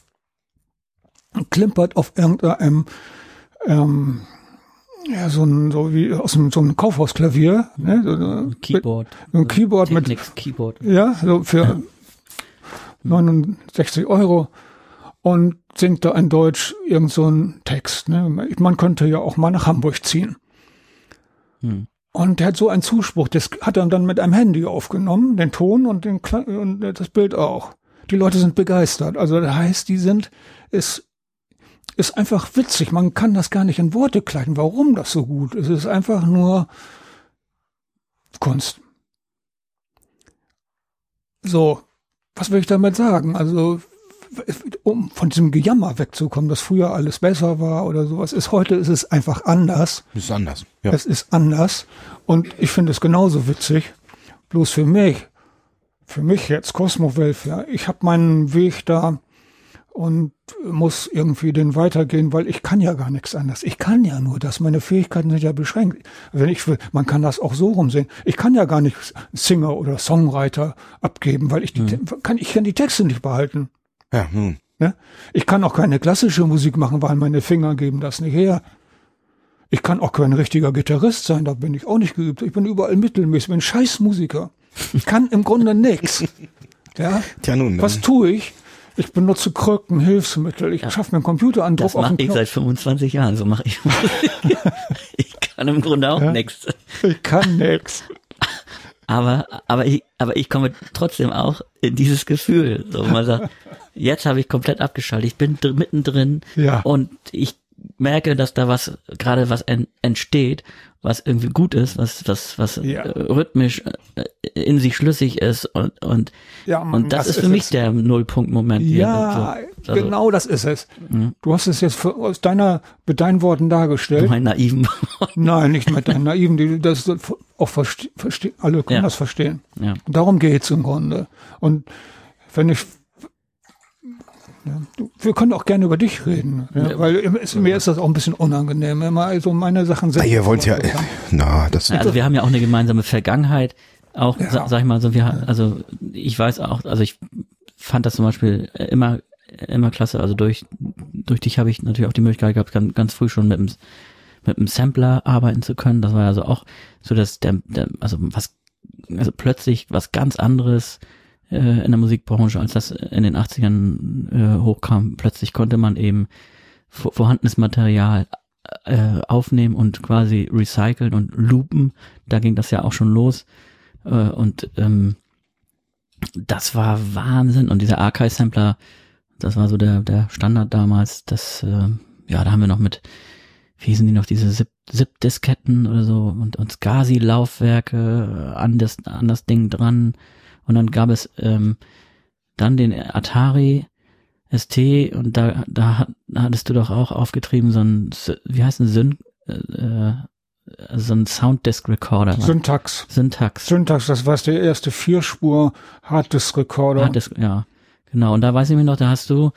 und klimpert auf irgendeinem ähm, ja, so ein, so wie aus einem, so einem Kaufhausklavier, ne? so, ein Keyboard. So ein Keyboard mit, Keyboard. ja, so für ja. 69 Euro und singt da in Deutsch irgend so einen Text. Ne? Man könnte ja auch mal nach Hamburg ziehen. Hm. Und hat so einen Zuspruch, das hat er dann mit einem Handy aufgenommen, den Ton und, den und das Bild auch. Die Leute sind begeistert. Also das heißt, die sind, es ist einfach witzig. Man kann das gar nicht in Worte kleiden, warum das so gut ist. Es ist einfach nur Kunst. So, was will ich damit sagen? Also um von diesem Gejammer wegzukommen, dass früher alles besser war oder sowas, ist heute ist es einfach anders. Ist anders. Ja. Es ist anders. Und ich finde es genauso witzig. Bloß für mich, für mich jetzt Cosmo Welfare, ich habe meinen Weg da und muss irgendwie den weitergehen, weil ich kann ja gar nichts anderes. Ich kann ja nur das. Meine Fähigkeiten sind ja beschränkt. Wenn ich will, man kann das auch so rumsehen. Ich kann ja gar nicht Singer oder Songwriter abgeben, weil ich die, mhm. kann, ich kann die Texte nicht behalten. Ja, hm. Ne? Ich kann auch keine klassische Musik machen, weil meine Finger geben das nicht her. Ich kann auch kein richtiger Gitarrist sein, da bin ich auch nicht geübt. Ich bin überall mittelmäßig, ich bin Scheißmusiker. Ich kann im Grunde nichts. Ja? Tja, nun, Was tue ich? Ich benutze Krücken, Hilfsmittel. Ich ja. schaffe mir einen Computer an Druck Das mache ich seit 25 Jahren. So mache ich. ich kann im Grunde auch ja? nichts. Ich kann nichts. Aber, aber ich, aber ich komme trotzdem auch in dieses Gefühl. So, man sagt, jetzt habe ich komplett abgeschaltet. Ich bin mittendrin ja. und ich merke, dass da was, gerade was en, entsteht, was irgendwie gut ist, was, was, was ja. Äh, rhythmisch äh, in sich schlüssig ist und, und, ja, und das, das ist für mich es. der Nullpunktmoment. Ja, also, genau das ist es. Mhm. Du hast es jetzt für, aus deiner, mit deinen Worten dargestellt. Mein naiven Nein, nicht mit deinen naiven, die, das auch verste, verste, alle können ja. das verstehen. Ja. Darum geht's im Grunde. Und wenn ich ja. Wir können auch gerne über dich reden, ja, weil es, mir ist das auch ein bisschen unangenehm. Immer also meine Sachen sind. Ah, ihr wollt ja, na, das. also wir haben ja auch eine gemeinsame Vergangenheit. Auch, ja. sag, sag ich mal, so wir, also ich weiß auch, also ich fand das zum Beispiel immer immer klasse. Also durch durch dich habe ich natürlich auch die Möglichkeit gehabt, ganz, ganz früh schon mit dem mit dem Sampler arbeiten zu können. Das war also auch so, dass der, der also was also plötzlich was ganz anderes äh, in der Musikbranche, als das in den 80ern äh, hochkam. Plötzlich konnte man eben vorhandenes Material äh, aufnehmen und quasi recyceln und loopen. Da ging das ja auch schon los. Äh, und ähm, das war Wahnsinn. Und dieser Archive-Sampler, das war so der, der Standard damals. Das, äh, ja, da haben wir noch mit, wie hießen die noch, diese Zip-Disketten oder so und, und SCSI-Laufwerke an das, an das Ding dran. Und dann gab es ähm, dann den Atari ST und da, da hattest du doch auch aufgetrieben, so ein, wie heißt ein Syn, äh, so ein Sounddisk Recorder. Syntax. Syntax. Syntax, das war der erste Vierspur Harddisk Recorder. Harddisk, ja. Genau. Und da weiß ich mir noch, da hast du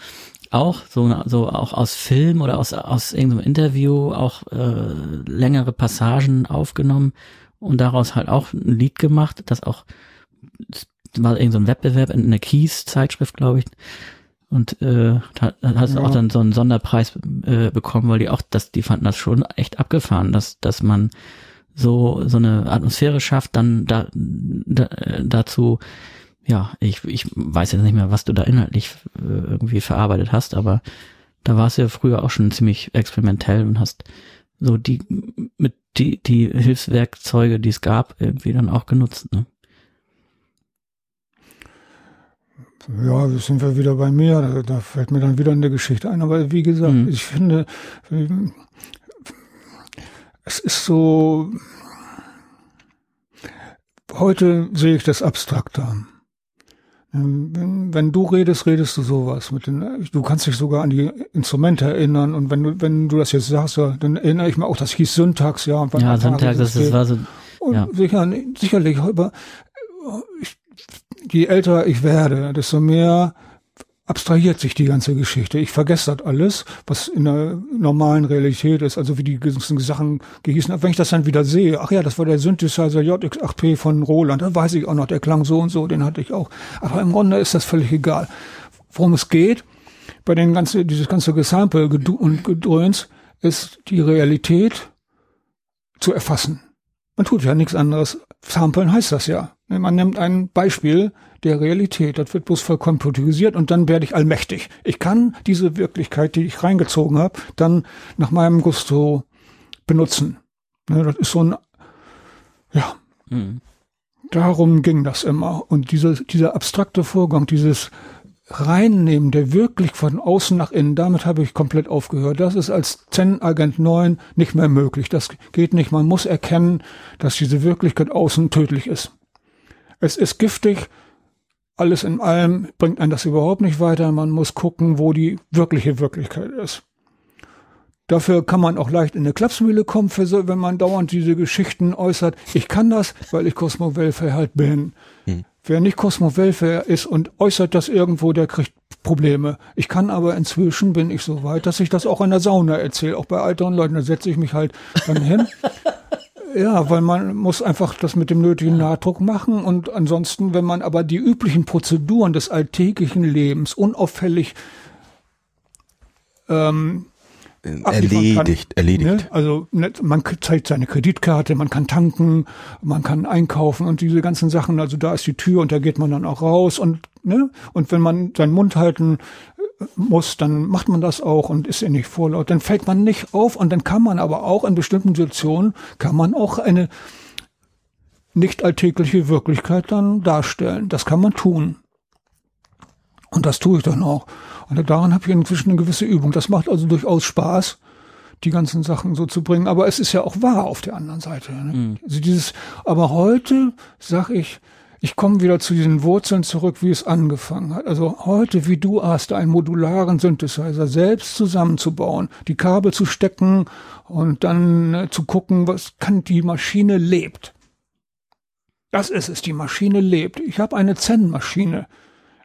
auch so, so auch aus Film oder aus, aus irgendeinem Interview auch äh, längere Passagen aufgenommen und daraus halt auch ein Lied gemacht, das auch war irgend so ein Wettbewerb in einer Keys-Zeitschrift, glaube ich. Und äh, da, da hast du ja. auch dann so einen Sonderpreis äh, bekommen, weil die auch, dass die fanden das schon echt abgefahren, dass dass man so so eine Atmosphäre schafft, dann da, da dazu ja, ich ich weiß jetzt nicht mehr, was du da inhaltlich äh, irgendwie verarbeitet hast, aber da warst du ja früher auch schon ziemlich experimentell und hast so die mit die die Hilfswerkzeuge, die es gab, irgendwie dann auch genutzt, ne? Ja, sind wir wieder bei mir. Da, da, fällt mir dann wieder eine Geschichte ein. Aber wie gesagt, mhm. ich finde, es ist so, heute sehe ich das abstrakter. Wenn, wenn, du redest, redest du sowas mit den, du kannst dich sogar an die Instrumente erinnern und wenn du, wenn du das jetzt sagst, dann erinnere ich mir auch, das hieß Syntax, ja. Und ja, Syntax, das, das war so, ja. Sicher, sicherlich, aber ich je älter ich werde, desto mehr abstrahiert sich die ganze Geschichte. Ich vergesse das alles, was in der normalen Realität ist, also wie die ganzen Sachen gehießen. Wenn ich das dann wieder sehe, ach ja, das war der Synthesizer JX8P von Roland, dann weiß ich auch noch, der klang so und so, den hatte ich auch. Aber im Grunde ist das völlig egal. Worum es geht, bei den ganzen, dieses ganze Gesample und Gedröhns, ist die Realität zu erfassen. Man tut ja nichts anderes. Samplen heißt das ja. Man nimmt ein Beispiel der Realität, das wird bloß vollkommen computerisiert und dann werde ich allmächtig. Ich kann diese Wirklichkeit, die ich reingezogen habe, dann nach meinem Gusto benutzen. Ne, das ist so ein, ja. Mhm. Darum ging das immer. Und dieser, dieser abstrakte Vorgang, dieses Reinnehmen, der wirklich von außen nach innen, damit habe ich komplett aufgehört. Das ist als Zen-Agent 9 nicht mehr möglich. Das geht nicht. Man muss erkennen, dass diese Wirklichkeit außen tödlich ist. Es ist giftig, alles in allem bringt einen das überhaupt nicht weiter. Man muss gucken, wo die wirkliche Wirklichkeit ist. Dafür kann man auch leicht in eine Klapsmühle kommen, so, wenn man dauernd diese Geschichten äußert. Ich kann das, weil ich Cosmo Welfare halt bin. Hm. Wer nicht Cosmo Welfare ist und äußert das irgendwo, der kriegt Probleme. Ich kann aber inzwischen, bin ich so weit, dass ich das auch in der Sauna erzähle. Auch bei älteren Leuten, da setze ich mich halt dann hin. Ja, weil man muss einfach das mit dem nötigen Nachdruck machen und ansonsten, wenn man aber die üblichen Prozeduren des alltäglichen Lebens unauffällig ähm, erledigt, kann, erledigt. Ne? Also ne, man zeigt seine Kreditkarte, man kann tanken, man kann einkaufen und diese ganzen Sachen. Also da ist die Tür und da geht man dann auch raus und ne und wenn man seinen Mund halten muss, dann macht man das auch und ist ja nicht vorlaut. Dann fällt man nicht auf und dann kann man aber auch in bestimmten Situationen kann man auch eine nicht alltägliche Wirklichkeit dann darstellen. Das kann man tun. Und das tue ich dann auch. Und daran habe ich inzwischen eine gewisse Übung. Das macht also durchaus Spaß, die ganzen Sachen so zu bringen. Aber es ist ja auch wahr auf der anderen Seite. Ne? Mhm. Also dieses, aber heute sag ich, ich komme wieder zu diesen Wurzeln zurück, wie es angefangen hat. Also heute, wie du hast, einen modularen Synthesizer selbst zusammenzubauen, die Kabel zu stecken und dann äh, zu gucken, was kann die Maschine lebt. Das ist es, die Maschine lebt. Ich habe eine Zen-Maschine.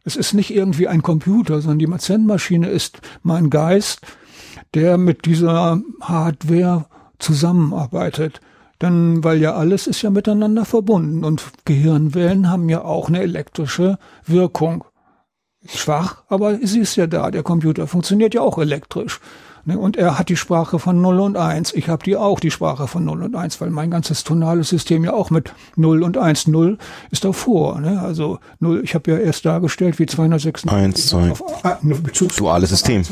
Es ist nicht irgendwie ein Computer, sondern die Mazenmaschine ist mein Geist, der mit dieser Hardware zusammenarbeitet. Denn, weil ja alles ist ja miteinander verbunden und Gehirnwellen haben ja auch eine elektrische Wirkung. Schwach, aber sie ist ja da. Der Computer funktioniert ja auch elektrisch. Ne? Und er hat die Sprache von 0 und 1. Ich habe die auch, die Sprache von 0 und 1, weil mein ganzes tonales System ja auch mit 0 und 1, 0 ist davor. Ne? Also 0, ich habe ja erst dargestellt, wie 296. 1, 2. Auf, ah, Duales System.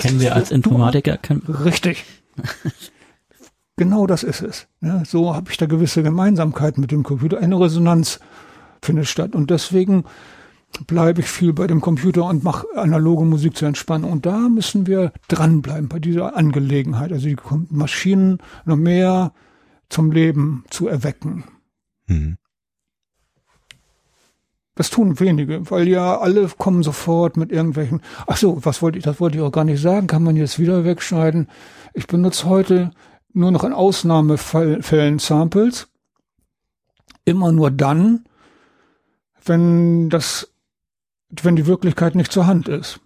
Kennen wir als Informatiker. Richtig. genau das ist es. Ne? So habe ich da gewisse Gemeinsamkeiten mit dem Computer. Eine Resonanz findet statt. Und deswegen bleibe ich viel bei dem Computer und mache analoge Musik zur Entspannung. Und da müssen wir dranbleiben bei dieser Angelegenheit, also die Maschinen noch mehr zum Leben zu erwecken. Mhm. Das tun wenige, weil ja alle kommen sofort mit irgendwelchen. Ach so, was wollte ich? Das wollte ich auch gar nicht sagen. Kann man jetzt wieder wegschneiden? Ich benutze heute nur noch in Ausnahmefällen Samples. Immer nur dann, wenn das wenn die Wirklichkeit nicht zur Hand ist.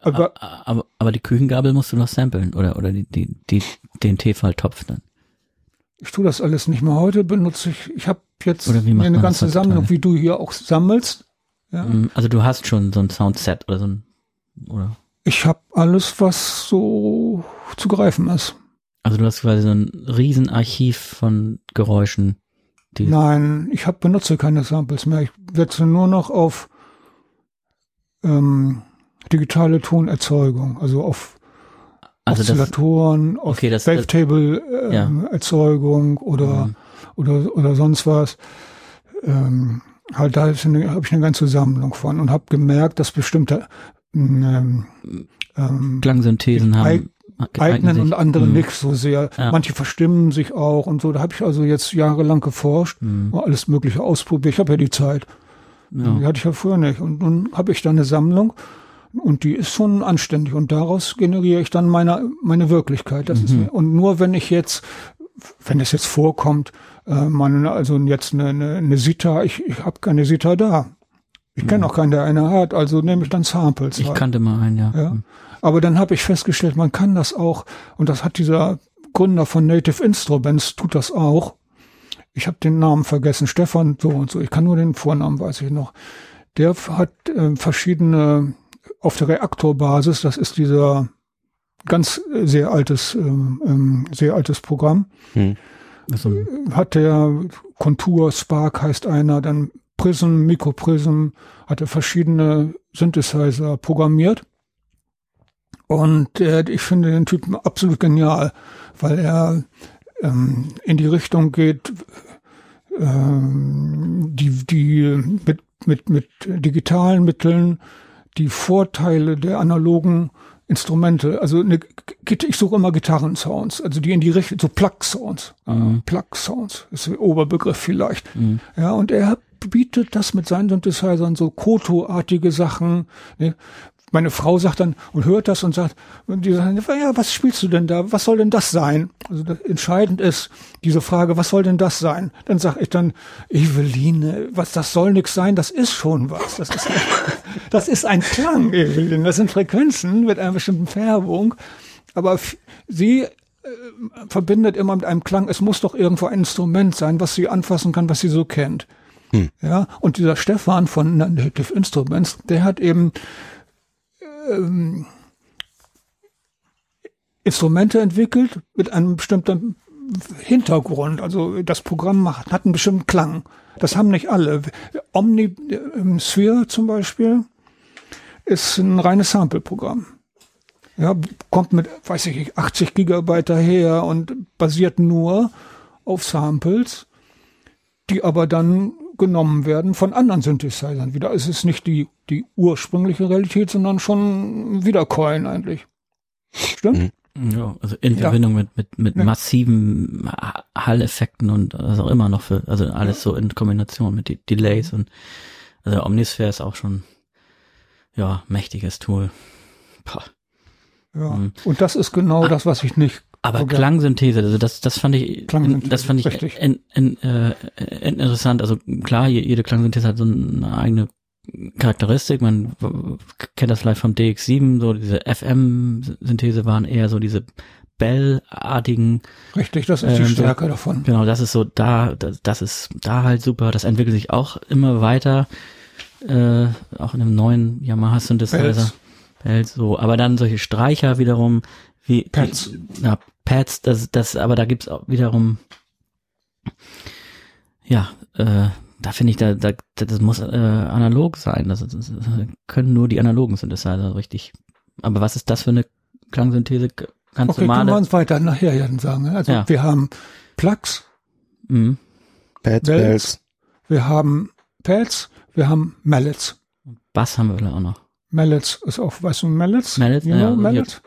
Aber, aber, aber die Küchengabel musst du noch samplen oder, oder die, die, die, den Tefal-Topf dann. Ich tue das alles nicht mehr. Heute benutze ich, ich habe jetzt eine ganze Sammlung, wie du hier auch sammelst. Ja. Mm, also du hast schon so ein Soundset oder so ein, oder? Ich habe alles, was so zu greifen ist. Also du hast quasi so ein Riesenarchiv von Geräuschen. Nein, ich hab, benutze keine Samples mehr. Ich setze nur noch auf ähm, digitale Tonerzeugung, also auf also Oszillatoren, auf okay, Wavetable-Erzeugung äh, ja. oder, mhm. oder, oder sonst was. Ähm, halt da habe ich eine ganze Sammlung von und habe gemerkt, dass bestimmte ähm, ähm, Klangsynthesen haben eignen und andere mhm. nicht so sehr. Ja. Manche verstimmen sich auch und so. Da habe ich also jetzt jahrelang geforscht, mhm. alles Mögliche ausprobiert. Ich habe ja die Zeit. Ja. Die hatte ich ja früher nicht. Und nun habe ich da eine Sammlung und die ist schon anständig und daraus generiere ich dann meine, meine Wirklichkeit. Das mhm. ist, und nur wenn ich jetzt, wenn es jetzt vorkommt, äh, man, also jetzt eine, eine, eine Sita, ich, ich habe keine Sita da. Ich kenne mhm. auch keinen, der eine hat, also nehme ich dann Samples. Ich halt. kannte mal einen, ja. ja. Aber dann habe ich festgestellt, man kann das auch, und das hat dieser Gründer von Native Instruments, tut das auch, ich habe den Namen vergessen, Stefan so und so, ich kann nur den Vornamen, weiß ich noch. Der hat äh, verschiedene auf der Reaktorbasis, das ist dieser ganz äh, sehr altes, ähm, ähm, sehr altes Programm. Hm. Also. Hat der Kontur, Spark heißt einer, dann Prism, Mikroprism, hat er verschiedene Synthesizer programmiert. Und äh, ich finde den Typen absolut genial, weil er ähm, in die Richtung geht, ähm, die, die mit, mit, mit digitalen Mitteln die Vorteile der analogen Instrumente, also eine, ich suche immer Gitarrensounds, also die in die Richtung, so Plug-Sounds, mhm. Plug-Sounds ist der Oberbegriff vielleicht. Mhm. Ja, und er bietet das mit seinen Synthesizern so Koto-artige Sachen. Ne? Meine Frau sagt dann und hört das und sagt, und die sagen, ja, was spielst du denn da? Was soll denn das sein? Also das, entscheidend ist diese Frage, was soll denn das sein? Dann sag ich dann, Eveline, was das soll nix sein, das ist schon was. Das ist, das ist ein Klang, Eveline. Das sind Frequenzen mit einer bestimmten Färbung. Aber sie äh, verbindet immer mit einem Klang, es muss doch irgendwo ein Instrument sein, was sie anfassen kann, was sie so kennt. Hm. Ja, und dieser Stefan von Native Instruments, der hat eben ähm, Instrumente entwickelt mit einem bestimmten Hintergrund. Also das Programm macht, hat einen bestimmten Klang. Das haben nicht alle. Omni ähm, Sphere zum Beispiel ist ein reines Sample-Programm. Ja, kommt mit, weiß ich 80 Gigabyte daher und basiert nur auf Samples, die aber dann genommen werden von anderen Synthesizern wieder. Es ist nicht die, die ursprüngliche Realität, sondern schon Wiedercoin eigentlich. Stimmt? Mhm. Ja, also in Verbindung ja. mit, mit, mit ja. massiven Hall-Effekten und was auch immer noch für, also alles ja. so in Kombination mit die Delays und also Omnisphere ist auch schon ja mächtiges Tool. Pah. Ja, mhm. und das ist genau ah, das, was ich nicht. Aber okay. Klangsynthese, also das, das fand ich, das fand ich in, in, äh, interessant. Also klar, jede Klangsynthese hat so eine eigene Charakteristik. Man kennt das vielleicht vom DX7, so diese FM-Synthese waren eher so diese Bell-artigen. Richtig, das ist die ähm, Stärke davon. Genau, das ist so da, das, das ist da halt super. Das entwickelt sich auch immer weiter, äh, auch in einem neuen Yamaha Synthesizer. Bells, so, aber dann solche Streicher wiederum, wie Pads. na, Pads, das, das, aber da gibt's auch wiederum, ja, äh, da finde ich, da, da, das muss äh, analog sein. Das, das, können nur die analogen Synthesizer richtig. Aber was ist das für eine Klangsynthese? Ganz okay, normale. können wir uns weiter nachher ja sagen. Also ja. wir haben Plugs, mhm. Pads, Bells. wir haben Pads, wir haben Mallets. Bass haben wir auch noch. Mallets ist auch, weißt du, Mallets? Mallets, you know, ja, Mallets?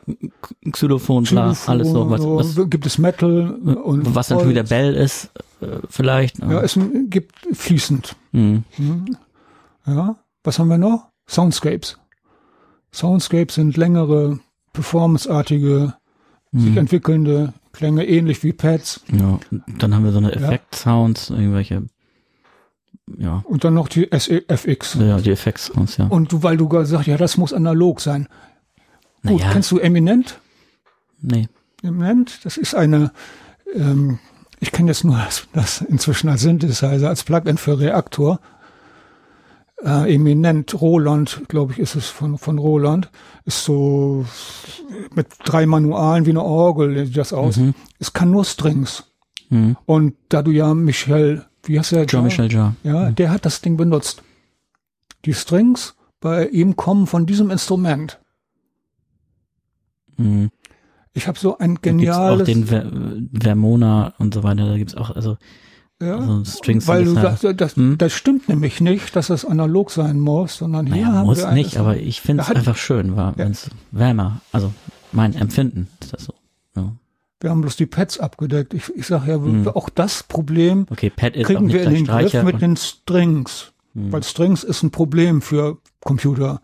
Xylophon, klar, alles so. Was, was, gibt es Metal und Was natürlich der Bell ist, äh, vielleicht. Ja, es gibt fließend. Mhm. mhm. Ja, was haben wir noch? Soundscapes. Soundscapes sind längere, performanceartige, mhm. sich entwickelnde Klänge, ähnlich wie Pads. Ja, dann haben wir so eine Effekt-Sounds, irgendwelche ja. Und dann noch die SFX. Ja, die FX-Sounds, ja. Und du, weil du gesagt ja, das muss analog sein. Gut, naja. kennst du Eminent? Nee. Eminent, das ist eine, ähm, ich kenne jetzt nur das, das inzwischen als Synthesizer, als Plugin für Reaktor. Äh, Eminent Roland, glaube ich, ist es von, von Roland, ist so mit drei Manualen wie eine Orgel, sieht das aus. Mhm. Es kann nur Strings. Mhm. Und da du ja Michel wie heißt der? Jean-Michel Jarre. Ja, mhm. der hat das Ding benutzt. Die Strings bei ihm kommen von diesem Instrument. Mhm. Ich habe so ein geniales. Da gibt's auch den Ver Vermona und so weiter. Da gibt's auch also ja, also Strings. Weil du sagst, das, hm? das stimmt nämlich nicht, dass es analog sein muss, sondern hier naja, haben muss wir nicht, aber ich finde es einfach schön, war, ja. wenn es wärmer, also mein Empfinden ist das so. Wir haben bloß die Pads abgedeckt. Ich, ich sage ja, hm. auch das Problem okay, kriegen wir in den Griff mit den Strings. Hm. Weil Strings ist ein Problem für Computer,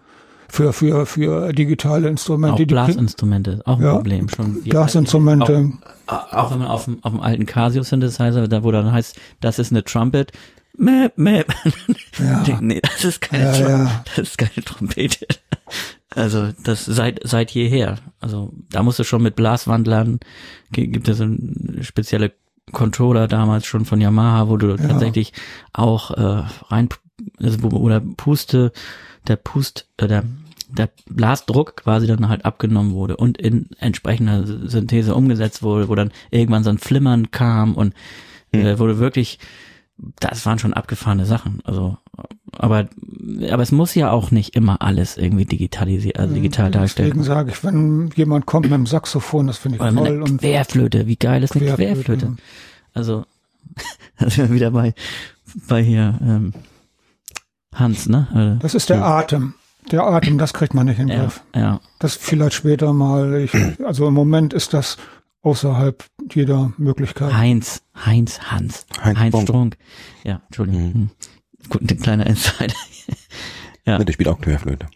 für, für, für digitale Instrumente. Auch Blasinstrumente auch ein ja, Problem. Schon Blasinstrumente. Auch, auch wenn man auf dem, auf dem alten Casio Synthesizer, da wo dann heißt, das ist eine Trumpet, Mäp, mäp. Ja. nee, das ist keine, ja, ja. das ist keine Trompete. Also das seit seit jeher. Also da musst du schon mit Blaswandlern gibt es ein spezielle Controller damals schon von Yamaha, wo du ja. tatsächlich auch äh, rein also, wo, oder Puste der Pust äh, der der Blasdruck quasi dann halt abgenommen wurde und in entsprechender Synthese umgesetzt wurde, wo dann irgendwann so ein Flimmern kam und äh, hm. wurde wirklich das waren schon abgefahrene Sachen. Also, aber, aber es muss ja auch nicht immer alles irgendwie digitalisiert, also digital dargestellt Deswegen sage ich, wenn jemand kommt mit dem Saxophon, das finde ich Oder toll. und Querflöte, wie geil ist eine Querflöte? Querflöte? Also, also wieder bei, bei hier, ähm, Hans, ne? Das ist der ja. Atem. Der Atem, das kriegt man nicht in den ja, Griff. Ja. Das vielleicht später mal. Ich, also im Moment ist das außerhalb jeder Möglichkeit. Heinz, Heinz, Hans, Heinz, Heinz Strunk. Ja, Entschuldigung. Mhm. Gut, ein kleiner Insider. Ja. Der spielt auch Querflöte.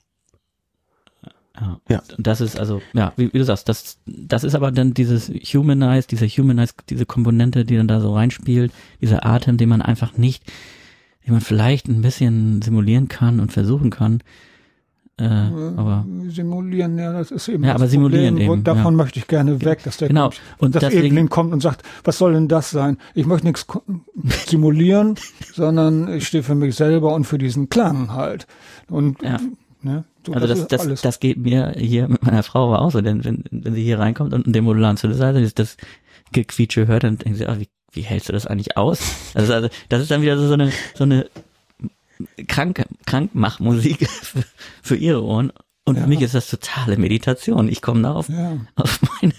Ja. ja. Das ist also, ja, wie, wie, du sagst, das, das ist aber dann dieses Humanize, diese Humanize, diese Komponente, die dann da so reinspielt, dieser Atem, den man einfach nicht, den man vielleicht ein bisschen simulieren kann und versuchen kann. Äh, aber simulieren, ja, das ist eben. Ja, aber simulieren Problem, eben. Davon ja. möchte ich gerne weg, dass der genau. kommt, und dass deswegen, Evelyn kommt und sagt, was soll denn das sein? Ich möchte nichts simulieren, sondern ich stehe für mich selber und für diesen Klang halt. Und ja. ne, so, also das, das, das, das geht mir hier mit meiner Frau aber auch so, denn wenn, wenn sie hier reinkommt und den modularen Synthesizer ist das Gequietsche hört, dann denkt sie, ah, wie, wie hältst du das eigentlich aus? Also, also das ist dann wieder so eine so eine krank Krankmachmusik für, für ihre Ohren. Und ja. für mich ist das totale Meditation. Ich komme da auf, ja. auf meine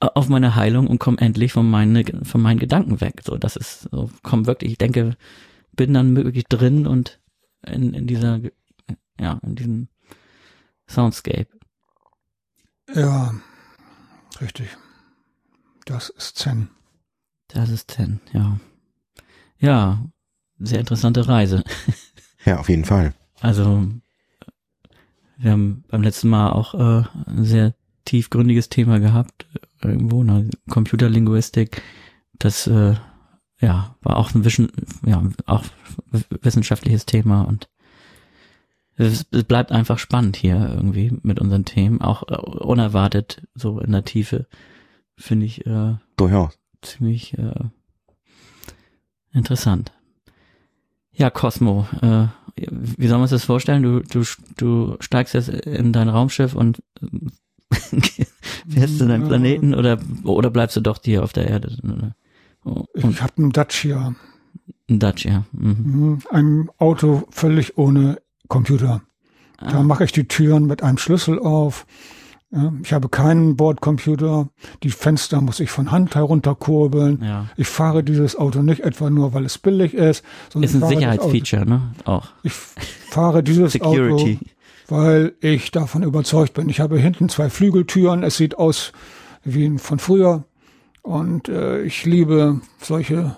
auf meine Heilung und komme endlich von meinen von meinen Gedanken weg. So, das ist so, komm wirklich. Ich denke, bin dann wirklich drin und in, in dieser ja in diesem Soundscape. Ja, richtig. Das ist Zen. Das ist Zen, ja. Ja, sehr interessante Reise. Ja, auf jeden Fall. Also wir haben beim letzten Mal auch äh, ein sehr tiefgründiges Thema gehabt, irgendwo, ne? Computerlinguistik. Das äh, ja war auch ein Wischen, ja, auch wissenschaftliches Thema und es, es, bleibt einfach spannend hier irgendwie mit unseren Themen, auch äh, unerwartet so in der Tiefe, finde ich äh, durchaus ziemlich äh, interessant. Ja, Cosmo, äh, wie soll man sich das vorstellen? Du, du, du steigst jetzt in dein Raumschiff und fährst zu deinem Planeten oder, oder bleibst du doch hier auf der Erde? Und ich habe einen Dacia. Ein Dacia. Mhm. mhm. Ein Auto völlig ohne Computer. Ah. Da mache ich die Türen mit einem Schlüssel auf. Ich habe keinen Bordcomputer. Die Fenster muss ich von Hand herunterkurbeln. Ja. Ich fahre dieses Auto nicht etwa nur, weil es billig ist. Sondern ist ein Sicherheitsfeature, ne? Auch. Ich fahre dieses Auto, weil ich davon überzeugt bin. Ich habe hinten zwei Flügeltüren. Es sieht aus wie von früher. Und äh, ich liebe solche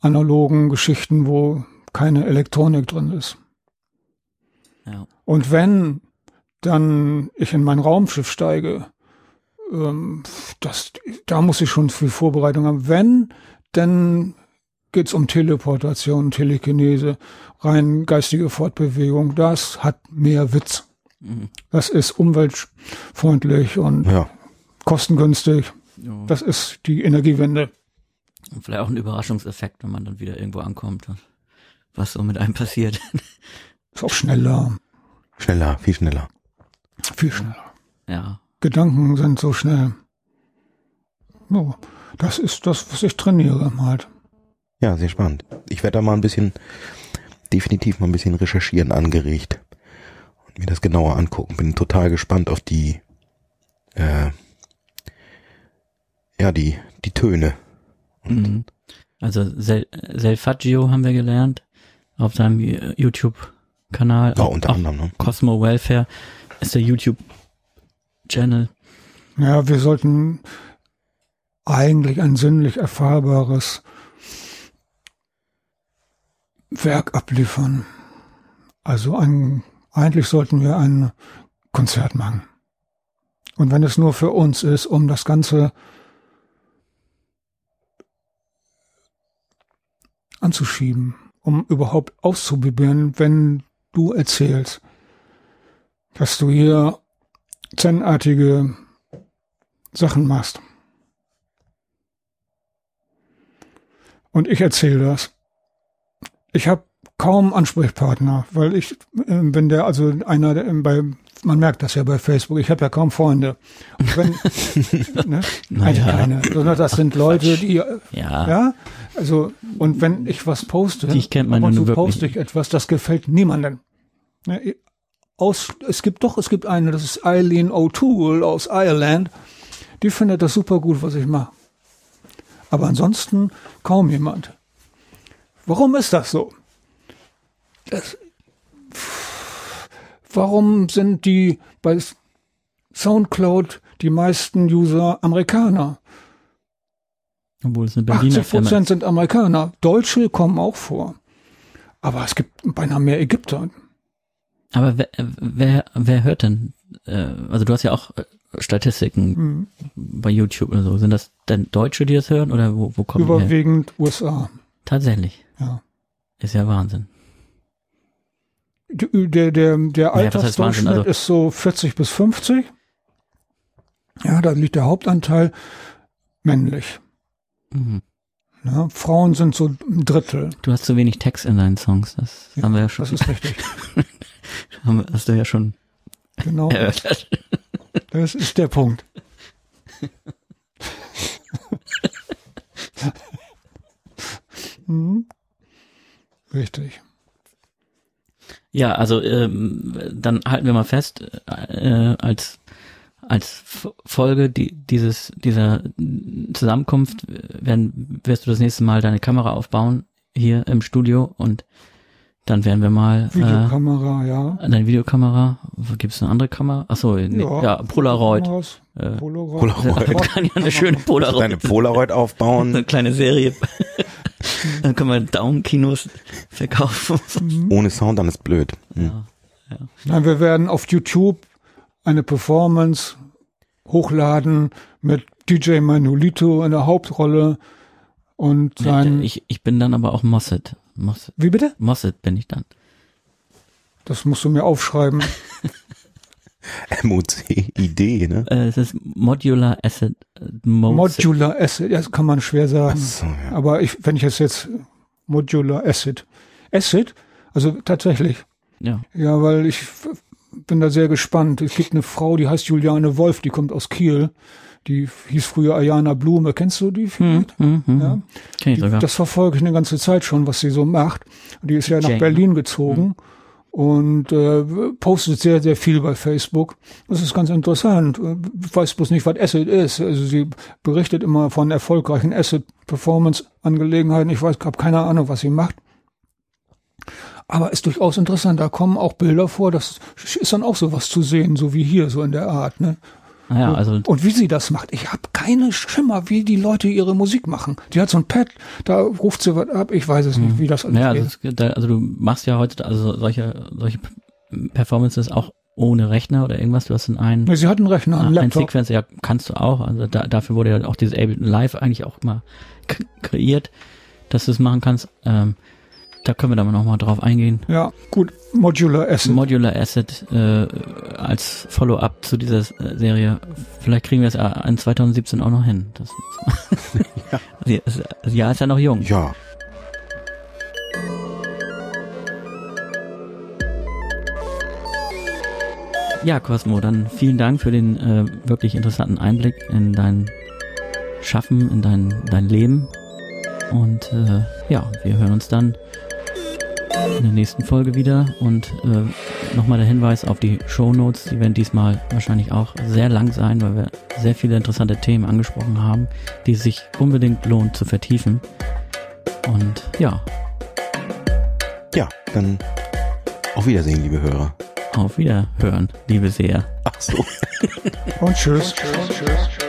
analogen Geschichten, wo keine Elektronik drin ist. Ja. Und wenn dann ich in mein Raumschiff steige, ähm, das, da muss ich schon viel Vorbereitung haben. Wenn, dann geht's um Teleportation, Telekinese, rein geistige Fortbewegung. Das hat mehr Witz. Mhm. Das ist umweltfreundlich und ja. kostengünstig. Ja. Das ist die Energiewende. Und vielleicht auch ein Überraschungseffekt, wenn man dann wieder irgendwo ankommt, was so mit einem passiert. Ist auch schneller. Schneller, viel schneller. Viel schneller. Ja. Gedanken sind so schnell. Oh, das ist das, was ich trainiere halt. Ja, sehr spannend. Ich werde da mal ein bisschen, definitiv mal ein bisschen recherchieren angeregt und mir das genauer angucken. Bin total gespannt auf die, äh, ja, die, die Töne. Mhm. Also Sel Selfaggio haben wir gelernt auf seinem YouTube-Kanal. Ja, unter anderem. Ne? Cosmo Welfare ist der YouTube-Channel. Ja, wir sollten eigentlich ein sinnlich erfahrbares Werk abliefern. Also ein, eigentlich sollten wir ein Konzert machen. Und wenn es nur für uns ist, um das Ganze anzuschieben, um überhaupt auszuprobieren, wenn du erzählst, dass du hier zen Sachen machst. Und ich erzähle das. Ich habe kaum Ansprechpartner, weil ich, äh, wenn der, also einer der, bei, man merkt das ja bei Facebook, ich habe ja kaum Freunde. Und wenn, ne, naja. keine, sondern das sind Leute, die, ja. ja, also, und wenn ich was poste, die kennt man und so poste ich etwas, das gefällt niemandem. Ne, aus, es gibt doch, es gibt eine, das ist Eileen O'Toole aus Ireland, die findet das super gut, was ich mache. Aber ansonsten kaum jemand. Warum ist das so? Das, warum sind die bei Soundcloud die meisten User Amerikaner? Obwohl es eine Berliner 80 Prozent sind Amerikaner. Deutsche kommen auch vor. Aber es gibt beinahe mehr Ägypter. Aber wer, wer, wer hört denn? Äh, also du hast ja auch äh, Statistiken Mhm. bei YouTube oder so. Sind das denn Deutsche, die das hören oder wo, wo kommen die her? Überwiegend USA. Tatsächlich. Ja. Ist ja Wahnsinn. Der, der, der? Altersdurchschnitt Also- ist so 40 bis 50. Ja, da liegt der Hauptanteil männlich. Mhm. Ja, Frauen sind so ein Drittel. Du hast zu wenig Text in deinen Songs. Das haben wir ja schon. Das ist richtig. Hast du ja schon Genau. erörtert. Das ist der Punkt. Mhm. Richtig. Ja, also ähm, dann halten wir mal fest, äh, als als Folge die, dieses dieser Zusammenkunft werden wirst du das nächste Mal deine Kamera aufbauen hier im Studio und dann werden wir mal Videokamera, ja. äh, deine Videokamera. Gibt es eine andere Kamera? Ach so, nee, ja, Polaroid. Kameras, Äh, Polaroid. Polaroid. kann ja eine schöne Polaroid. Deine Polaroid eine aufbauen, kleine Serie. dann können wir Daumenkinos verkaufen. ohne Sound, dann ist blöd. Hm. Ja. Nein, wir werden auf YouTube eine Performance hochladen mit DJ Manolito in der Hauptrolle und sein. Ich, ich bin dann aber auch Mosset. Mosset. Wie bitte? Mosset bin ich dann. Das musst du mir aufschreiben. MOC-Idee, ne? Äh, es ist Modular Asset äh, Mosset. Modular Acid, das kann man schwer sagen. So, ja. Aber ich, wenn ich es jetzt Modular Acid. Acid? Also tatsächlich. ja. Ja, weil ich bin da sehr gespannt. Es gibt eine Frau, die heißt Juliane Wolf, die kommt aus Kiel. Die hieß früher Ayana Blume. Kennst du die? Hm, hm, hm. Ja. Kenn ich sogar. Das verfolge ich eine ganze Zeit schon, was sie so macht. Die ist ja nach Jane. Berlin gezogen und äh, postet sehr, sehr viel bei Facebook. Das ist ganz interessant. Ich weiß bloß nicht, was Acid ist. Also sie berichtet immer von erfolgreichen Acid-Performance-Angelegenheiten. Ich weiß, habe keine Ahnung, was sie macht. Aber ist durchaus interessant. Da kommen auch Bilder vor. Das ist dann auch sowas zu sehen, so wie hier, so in der Art. Ne? Naja, also Und wie sie das macht, ich habe keine Schimmer, wie die Leute ihre Musik machen. Die hat so ein Pad, da ruft sie was ab, ich weiß es nicht, wie das alles ja, also, geht. da, also du machst ja heute also solche solche Performances auch ohne Rechner oder irgendwas. Du hast in einen sie hat einen Rechner, einen ein Laptop. Sequencer, ja, kannst du auch. Also da, dafür wurde ja auch dieses Ableton Live eigentlich auch mal kreiert, dass du es machen kannst. Ähm, da können wir dann noch mal drauf eingehen. Ja, gut, Modular Acid. Modular Asset äh, als Follow-up zu dieser äh, Serie. Vielleicht kriegen wir es äh, in 2017 auch noch hin. Das, ja. Das, das Jahr ist ja noch jung. Ja. Ja, Cosmo, dann vielen Dank für den äh, wirklich interessanten Einblick in dein Schaffen, in dein, dein Leben. Und äh, ja, wir hören uns dann in der nächsten Folge wieder. Und äh, nochmal der Hinweis auf die Show Notes. Die werden diesmal wahrscheinlich auch sehr lang sein, weil wir sehr viele interessante Themen angesprochen haben, die es sich unbedingt lohnt zu vertiefen. Und ja, Ja, dann auf Wiedersehen, liebe Hörer. auf Wiederhören, liebe Seher. Ach so. Und tschüss. tschüss, tschüss.